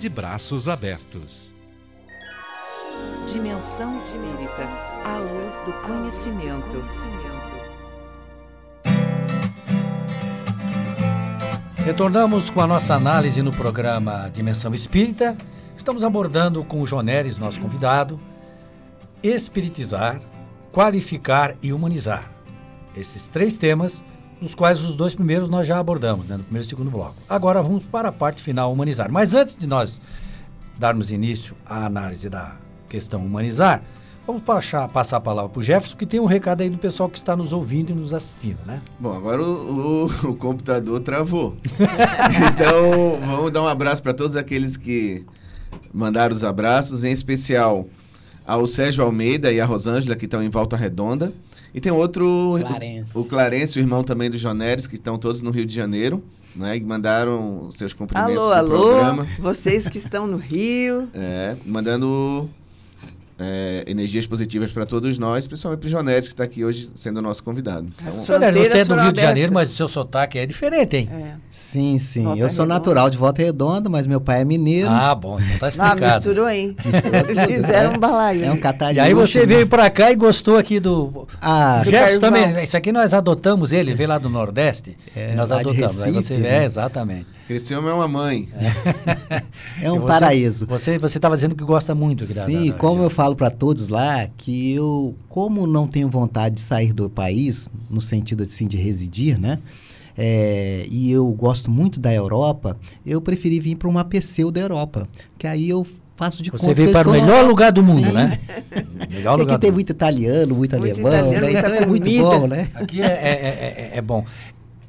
de braços abertos. Dimensão Espírita, a luz do conhecimento. Retornamos com a nossa análise no programa Dimensão Espírita. Estamos abordando com o Joneres, nosso convidado, espiritizar, qualificar e humanizar. Esses três temas, nos quais os dois primeiros nós já abordamos, né, no primeiro e segundo bloco. Agora vamos para a parte final, humanizar. Mas antes de nós darmos início à análise da questão humanizar, vamos passar, passar a palavra para o Jefferson, que tem um recado aí do pessoal que está nos ouvindo e nos assistindo, né? Bom, agora o, o, o computador travou. então, vamos dar um abraço para todos aqueles que mandaram os abraços, em especial ao Sérgio Almeida e a Rosângela, que estão em Volta Redonda. E tem outro, Clarence. O, o Clarence, o irmão também do Joneres, que estão todos no Rio de Janeiro, né? E mandaram os seus cumprimentos Alô, pro alô, programa. vocês que estão no Rio. É, mandando é, energias positivas para todos nós, principalmente para o Jonetes, que está aqui hoje sendo o nosso convidado. Então, As Joneres, você é do Rio de Janeiro, mas o seu sotaque é diferente, hein? É. Sim, sim. Volta eu sou Redonda. natural de Volta Redonda, mas meu pai é mineiro. Ah, bom, então tá Ah, explicado. misturou aí. Misturou tudo, Fizeram né? um balaio. É um E catarina. aí você veio pra cá e gostou aqui do. Ah, O Do Jefferson também, isso aqui nós adotamos ele, veio lá do Nordeste. É, e nós adotamos. aí Recife, você né? é, exatamente. Esse homem é uma mãe. é E um você- paraíso. Você você estava dizendo que gosta muito da- Sim, da- da como eu região. Falo para todos lá, que eu, como não tenho vontade de sair do país, no sentido assim, de residir, né? É, e eu gosto muito da Europa, eu preferi vir para uma PCU da Europa, que aí eu faço de Você conta veio que eu para o melhor na- lugar do mundo, Sim. né? Melhor Porque lugar aqui tem do mundo. muito italiano, muito, Muito alemão, italiano, né? então é muito comida. bom, né? Aqui é, é- é- é- é bom.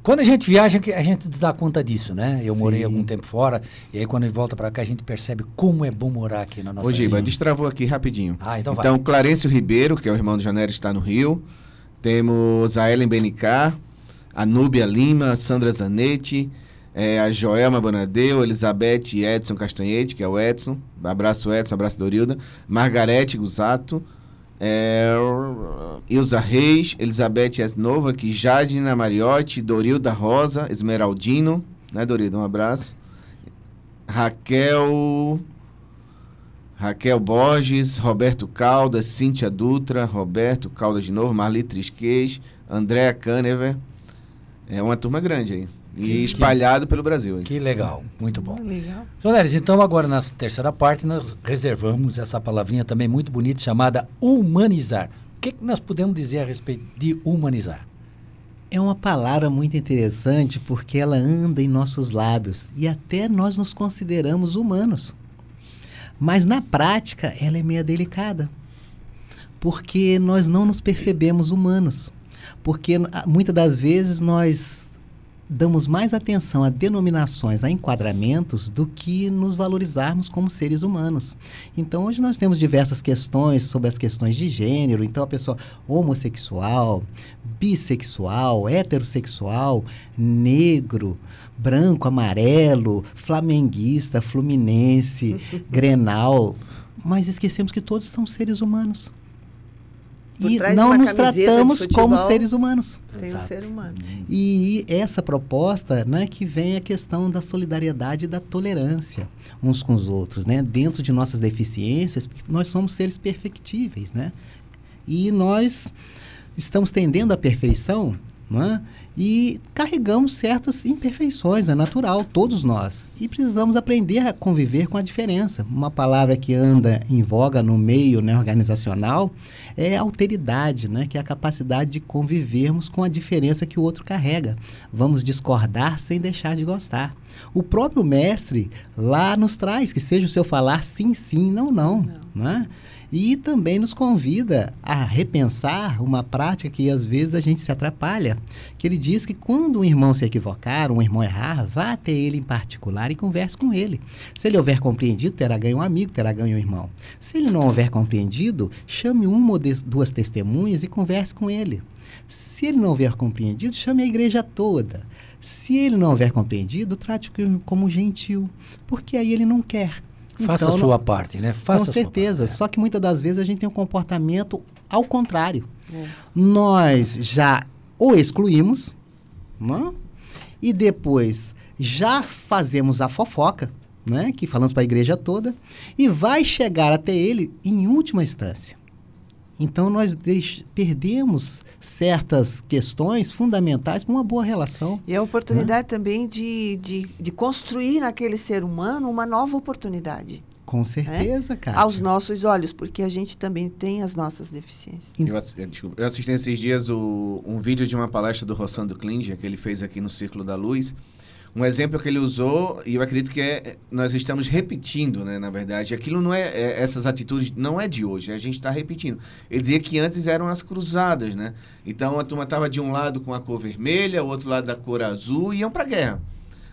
Quando a gente viaja, a gente dá conta disso, né? Eu morei Sim. algum tempo fora, e aí quando a gente volta para cá, a gente percebe como é bom morar aqui na nossa Ô, Giba, destravou aqui rapidinho. Ah, então vai. Então, Clarencio Ribeiro, que é o irmão do Janeiro, está no Rio. Temos a Ellen Benicar, a Núbia Lima, a Sandra Zanetti, eh, a Joelma Bonadeu, Elizabeth e Edson Castanhete, que é o Edson. Abraço, Edson, abraço, Dorilda. Margarete Gusato. É, Ilza Reis, Elizabeth Esnova, que Jadina Mariotti, Dorilda Rosa, Esmeraldino, né, Dorilda? Um abraço. Raquel. Raquel Borges, Roberto Caldas, Cíntia Dutra, Roberto Caldas de novo, Marli Trisquez, Andréa Canever. É uma turma grande aí. E Que- espalhado pelo Brasil. Que legal, muito bom. Legal. Jonelis, então agora na terceira parte nós reservamos essa palavrinha também muito bonita chamada humanizar. O que, que nós podemos dizer a respeito de humanizar? É uma palavra muito interessante porque ela anda em nossos lábios e até nós nos consideramos humanos. Mas na prática ela é meio delicada. Porque nós não nos percebemos humanos. Porque muitas das vezes nós damos mais atenção a denominações, a enquadramentos, do que nos valorizarmos como seres humanos. Então, hoje nós temos diversas questões sobre as questões de gênero. Então, a pessoa homossexual, bissexual, heterossexual, negro, branco, amarelo, flamenguista, fluminense, grenal. Mas esquecemos que todos são seres humanos. E não nos tratamos como seres humanos. Tem o ser humano. E essa proposta, né, que vem a questão da solidariedade e da tolerância uns com os outros, né, dentro de nossas deficiências, porque nós somos seres perfectíveis, né? E nós estamos tendendo à perfeição, não é? E carregamos certas imperfeições, é natural, todos nós. E precisamos aprender a conviver com a diferença. Uma palavra que anda em voga no meio né, organizacional é alteridade, né, que é a capacidade de convivermos com a diferença que o outro carrega. Vamos discordar sem deixar de gostar. O próprio mestre lá nos traz que seja o seu falar sim, sim, não, não. Não. né? E também nos convida a repensar uma prática que às vezes a gente se atrapalha. Que ele diz que quando um irmão se equivocar, um irmão errar, vá até ele em particular e converse com ele. Se ele houver compreendido, terá ganho um amigo, terá ganho um irmão. Se ele não houver compreendido, chame uma ou duas testemunhas e converse com ele. Se ele não houver compreendido, chame a igreja toda. Se ele não houver compreendido, trate-o como gentil, porque aí ele não quer. Faça Então, a sua não- parte, né? Faça com a sua certeza. parte, é. Só que muitas das vezes a gente tem um comportamento ao contrário. Nós já o excluímos, não? e depois já fazemos a fofoca, né? que falamos para a igreja toda, e vai chegar até ele em última instância. Então nós deix- perdemos certas questões fundamentais para uma boa relação. E a oportunidade também de, de, de construir naquele ser humano uma nova oportunidade. Com certeza, cara. Aos nossos olhos, porque a gente também tem as nossas deficiências. Eu, eh, desculpa, eu assisti esses dias o- um vídeo de uma palestra do Rossando Klinger que ele fez aqui no Círculo da Luz. Um exemplo que ele usou, e eu acredito que é, nós estamos repetindo, né, na verdade. Aquilo não é, é- essas atitudes não é de hoje, a gente está repetindo. Ele dizia que antes eram as cruzadas, né? Então a turma estava de um lado com a cor vermelha, o outro lado da cor azul e iam para a guerra.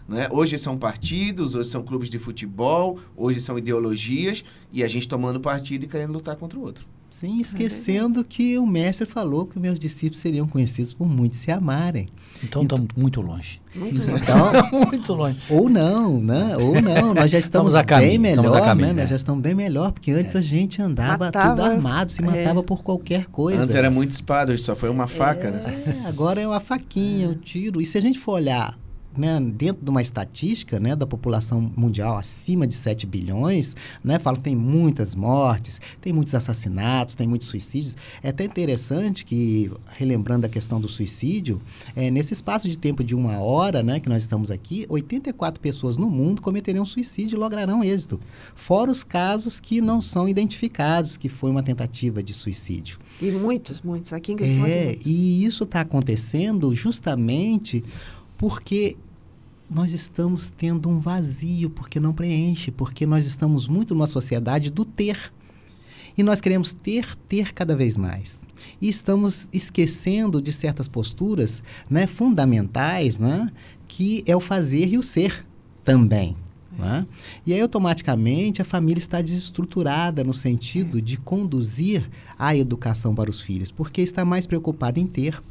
Né? Hoje são partidos, hoje são clubes de futebol, hoje são ideologias, e a gente tomando partido e querendo lutar contra o outro. Sim, esquecendo que o mestre falou que meus discípulos seriam conhecidos por muitos se amarem. Então estamos muito longe. Muito bom. Então, muito longe. ou não, né? Ou não, nós já estamos Estamos a caminho, bem melhor, estamos a caminho, né? né? Nós já estamos bem melhor, porque antes a gente andava Matava, tudo armado, se é. matava por qualquer coisa. Antes era muito espada, hoje só foi uma faca, né? É, agora é uma faquinha, um tiro. E se a gente for olhar né, dentro de uma estatística né, da população mundial acima de 7 bilhões, né, fala que tem muitas mortes, tem muitos assassinatos, tem muitos suicídios. É até interessante que, relembrando a questão do suicídio, é, nesse espaço de tempo de uma hora né, que nós estamos aqui, 84 pessoas no mundo cometeriam suicídio e lograrão êxito. Fora os casos que não são identificados, que foi uma tentativa de suicídio. E muitos, muitos. Aqui em Criciúma É, muitos. e isso está acontecendo justamente porque nós estamos tendo um vazio, porque não preenche, porque nós estamos muito numa sociedade do ter. E nós queremos ter, ter cada vez mais. E estamos esquecendo de certas posturas né, fundamentais, né, que é o fazer e o ser também. né? E aí, automaticamente, a família está desestruturada no sentido de conduzir a educação para os filhos, porque está mais preocupada em ter.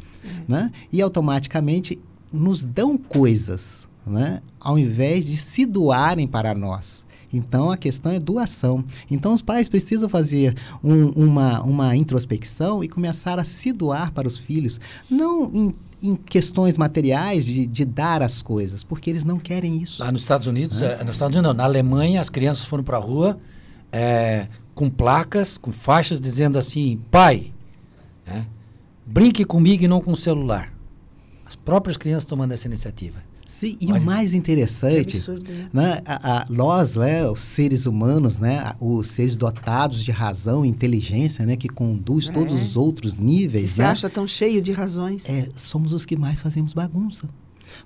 Né? E automaticamente nos dão coisas, né? ao invés de se doarem para nós. Então a questão é doação. Então os pais precisam fazer um- uma, uma introspecção e começar a se doar para os filhos, não em, em questões materiais de, de dar as coisas, porque eles não querem isso. Lá nos Estados Unidos, é, nos Estados Unidos não, na Alemanha, as crianças foram para a rua é, com placas, com faixas dizendo assim, pai, né, brinque comigo e não com o celular. As próprias crianças tomando essa iniciativa. Sim, e Olha, o mais Que interessante, absurdo, né? né, a, a- nós, né, os seres humanos, né, os seres dotados de razão e inteligência, né, que conduz É. todos os outros Que níveis, se né, acha tão cheio de razões. é, somos os que mais fazemos bagunça.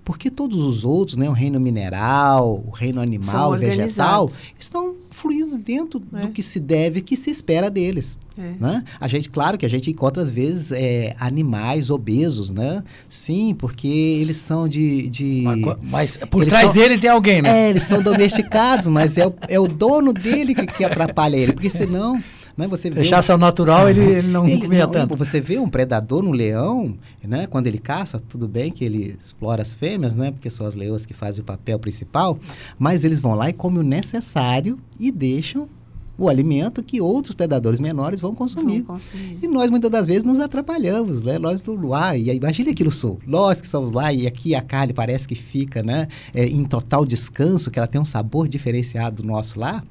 Porque todos os outros, né, o reino mineral, o reino São animal, vegetal, estão fluindo dentro É. do que se deve, que se espera deles. É. Né? A gente, claro que a gente encontra às vezes é, animais obesos, né? Sim, porque eles são de. de... Mas, mas por Eles trás são- dele tem alguém, né? É, eles são domesticados, mas é o, é o dono dele que, que atrapalha ele. Porque senão, né, você vê. um- natural, ele, ele não ele- comia não, tanto. Você vê um predador no leão, né? Quando ele caça, tudo bem que ele explora as fêmeas, né? Porque são as leoas que fazem o papel principal. Mas eles vão lá e comem o necessário e deixam o alimento que outros predadores menores vão consumir. Vão consumir. E nós muitas das vezes nos atrapalhamos, né? Nós do lá, e aí, imagine aquilo sul. Nós que somos lá e aqui a carne parece que fica, né? é, em total descanso, que ela tem um sabor diferenciado do nosso lá.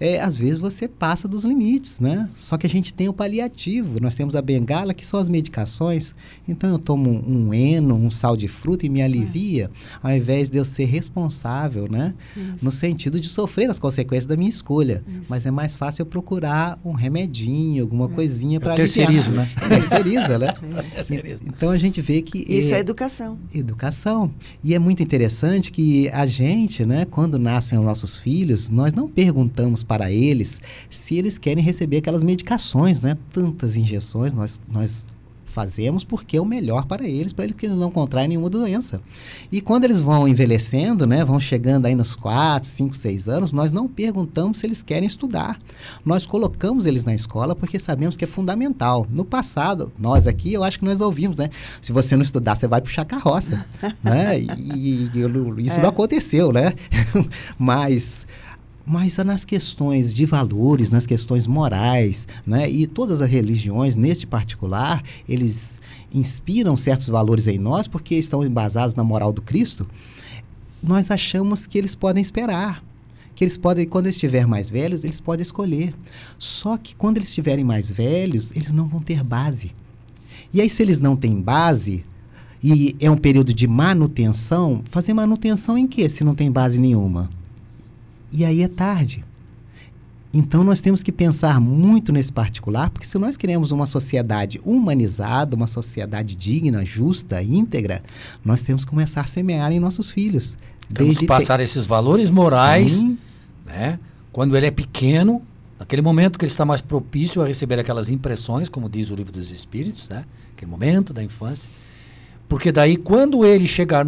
É, às vezes você passa dos limites, né? Só que a gente tem o paliativo, nós temos a bengala, que são as medicações. Então eu tomo um, um eno, um sal de fruta e me alivia, ao invés de eu ser responsável, né? Isso. No sentido de sofrer as consequências da minha escolha. Isso. Mas é mais fácil eu procurar um remedinho, alguma coisinha para terceirizo, né? Terceiriza, né? Terceiriza. Então a gente vê que Isso é educação. educação. E é muito interessante que a gente, né, quando nascem os nossos filhos, nós não perguntamos para eles se eles querem receber aquelas medicações, né? Tantas injeções nós, nós fazemos porque é o melhor para eles, para eles que eles não contraem nenhuma doença. E quando eles vão envelhecendo, né, vão chegando aí nos 4, 5, 6 anos, nós não perguntamos se eles querem estudar. Nós colocamos eles na escola porque sabemos que é fundamental. No passado, nós aqui, eu acho que nós ouvimos, né? Se você não estudar, você vai puxar carroça, né? E, e eu- isso É. não aconteceu, né? Mas mas nas questões de valores, nas questões morais, né? E todas as religiões, neste particular, eles inspiram certos valores em nós porque estão embasados na moral do Cristo. Nós achamos que eles podem esperar, que eles podem, quando eles estiverem mais velhos, eles podem escolher. Só que quando eles estiverem mais velhos, eles não vão ter base. E aí, se eles não têm base, e é um período de manutenção, fazer manutenção em quê, se não tem base nenhuma? E aí é tarde. Então nós temos que pensar muito nesse particular, porque se nós queremos uma sociedade humanizada, uma sociedade digna, justa, íntegra, nós temos que começar a semear em nossos filhos. Temos que passar esses valores morais, Sim, né? Quando ele é pequeno, naquele momento que ele está mais propício a receber aquelas impressões, como diz o livro dos Espíritos, né? Aquele momento da infância. Porque daí, quando ele chegar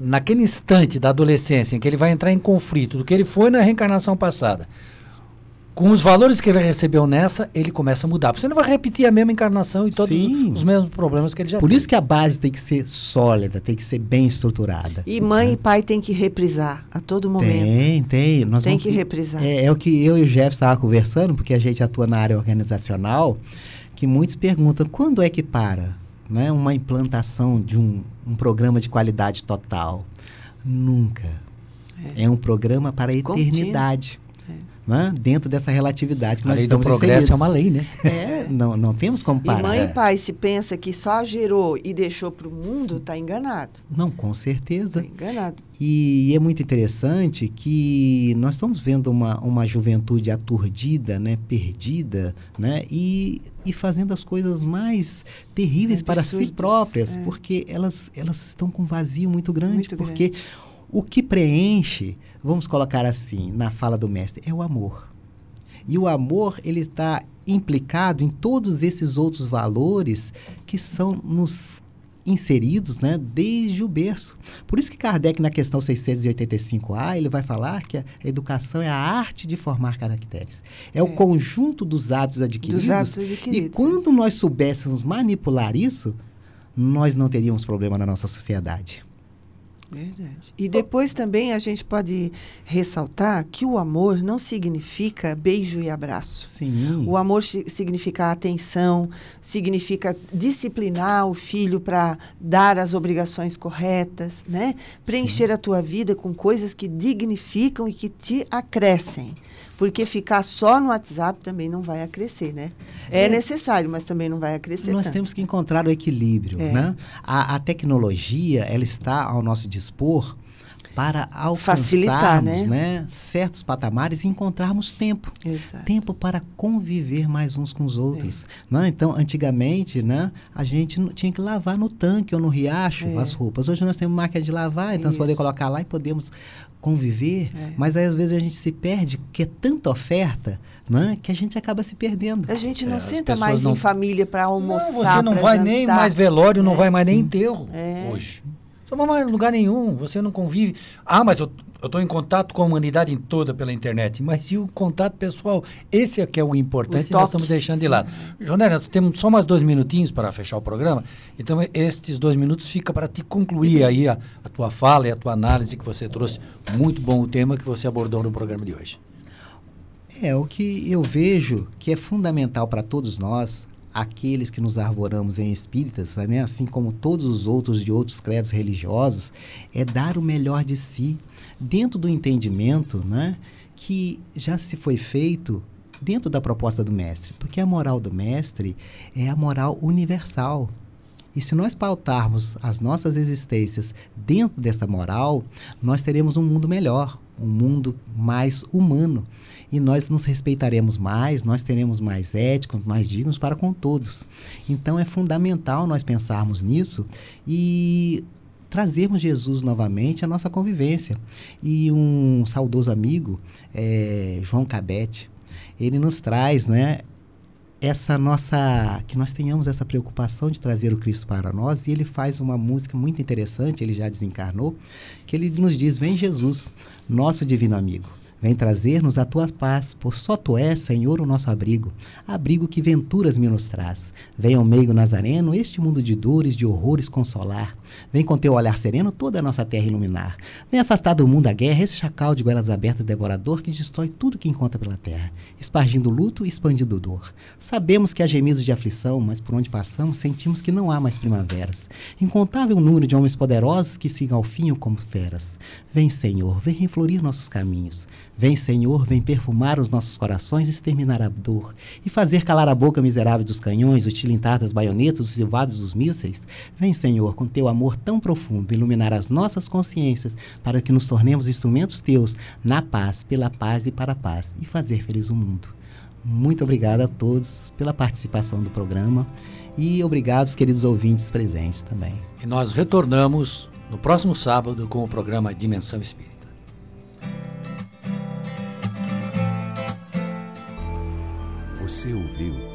naquele instante da adolescência em que ele vai entrar em conflito do que ele foi na reencarnação passada, com os valores que ele recebeu nessa, ele começa a mudar. Porque Você não vai repetir a mesma encarnação e todos Sim. os mesmos problemas que ele já por teve. isso que a base tem que ser sólida, tem que ser bem estruturada. E mãe e pai têm que reprisar a todo momento. Tem, tem. Nós Tem vamos- que reprisar. É, é o que eu e o Jeff estavam conversando, porque a gente atua na área organizacional, que muitos perguntam quando é que para né, uma implantação de um, um programa de qualidade total. Nunca. É, um programa para a Contínuo. Né? Dentro dessa relatividade que A nós lei do estamos progresso é inseridos. uma lei, né? É, não, não temos como E parar. mãe É. e pai, se pensa que só gerou e deixou para o mundo, está enganado. Não, com Está certeza. enganado. E é muito interessante que nós estamos vendo uma, uma juventude aturdida, né, perdida, né, e, e fazendo as coisas mais terríveis para si próprias, é. porque elas, elas estão com um vazio muito grande, Muito porque o que preenche, vamos colocar assim, na fala do mestre, é o amor. E o amor, ele está implicado em todos esses outros valores que são nos inseridos né, desde o berço. Por isso que Kardec, na questão 685A, ele vai falar que a educação é a arte de formar caracteres. É, o É. conjunto dos hábitos adquiridos. Dos hábitos E adquiridos. quando nós soubéssemos manipular isso, nós não teríamos problema na nossa sociedade. Verdade. E depois também a gente pode ressaltar que o amor não significa beijo e abraço. Sim. O amor si- significa atenção, significa disciplinar o filho para dar as obrigações corretas, né? Preencher a tua vida com coisas que dignificam e que te acrescem. Porque ficar só no WhatsApp também não vai acrescer, né? É, É. necessário, mas também não vai acrescer. Nós temos que encontrar o equilíbrio, É. né? A, a tecnologia, ela está ao nosso dispor para alcançarmos né? né, certos patamares e encontrarmos tempo. Exato. Tempo para conviver mais uns com os É. outros. Né? Então, antigamente, né, a gente tinha que lavar no tanque ou no riacho É. as roupas. Hoje nós temos máquina de lavar, então você Isso. poder colocar lá e podemos conviver. É. Mas aí, às vezes, a gente se perde, porque é tanta oferta né, que a gente acaba se perdendo. A gente não É, senta mais não- em família para almoçar. Não, você não vai nem jantar. mais velório, não É, vai mais nem enterro É. hoje. Você não vai mais em lugar nenhum, você não convive. Ah, mas eu estou em contato com a humanidade toda pela internet. Mas e o contato pessoal? Esse é que é o importante O e nós estamos deixando de lado. Jonera, nós temos só mais dois minutinhos para fechar o programa. Então, estes dois minutos fica para te concluir aí a, a tua fala e a tua análise que você trouxe. Muito bom o tema que você abordou no programa de hoje. É, o que eu vejo que é fundamental para todos nós, aqueles que nos arvoramos em espíritas, né, assim como todos os outros de outros credos religiosos, é dar o melhor de si, dentro do entendimento né, que já se foi feito dentro da proposta do mestre. Porque a moral do mestre é a moral universal. E se nós pautarmos as nossas existências dentro desta moral, nós teremos um mundo melhor, um mundo mais humano. E nós nos respeitaremos mais, nós teremos mais éticos, mais dignos para com todos. Então é fundamental nós pensarmos nisso e trazermos Jesus novamente à nossa convivência. E um saudoso amigo, é, João Cabete, ele nos traz, né, essa nossa que nós tenhamos essa preocupação de trazer o Cristo para nós e ele faz uma música muito interessante, ele já desencarnou, que ele nos diz: "Vem Jesus, nosso divino amigo. Vem trazer-nos a tua paz, por só tu és, Senhor, o nosso abrigo, abrigo que venturas me nos traz. Vem ao meio nazareno este mundo de dores, de horrores consolar. Vem com teu olhar sereno toda a nossa terra iluminar. Vem afastar do mundo a guerra esse chacal de goelas abertas devorador que destrói tudo que encontra pela terra, espargindo luto e expandindo dor. Sabemos que há gemidos de aflição, mas por onde passamos sentimos que não há mais primaveras. Incontável número de homens poderosos que ao fim como feras. Vem, Senhor, vem reflorir nossos caminhos. Vem, Senhor, vem perfumar os nossos corações e exterminar a dor, e fazer calar a boca miserável dos canhões, o tilintar das baionetas, os silvados dos mísseis. Vem, Senhor, com teu amor tão profundo, iluminar as nossas consciências, para que nos tornemos instrumentos teus, na paz, pela paz e para a paz, e fazer feliz o mundo. Muito obrigado a todos pela participação do programa e obrigado aos queridos ouvintes presentes também. E nós retornamos no próximo sábado com o programa Dimensão Espírita. Você ouviu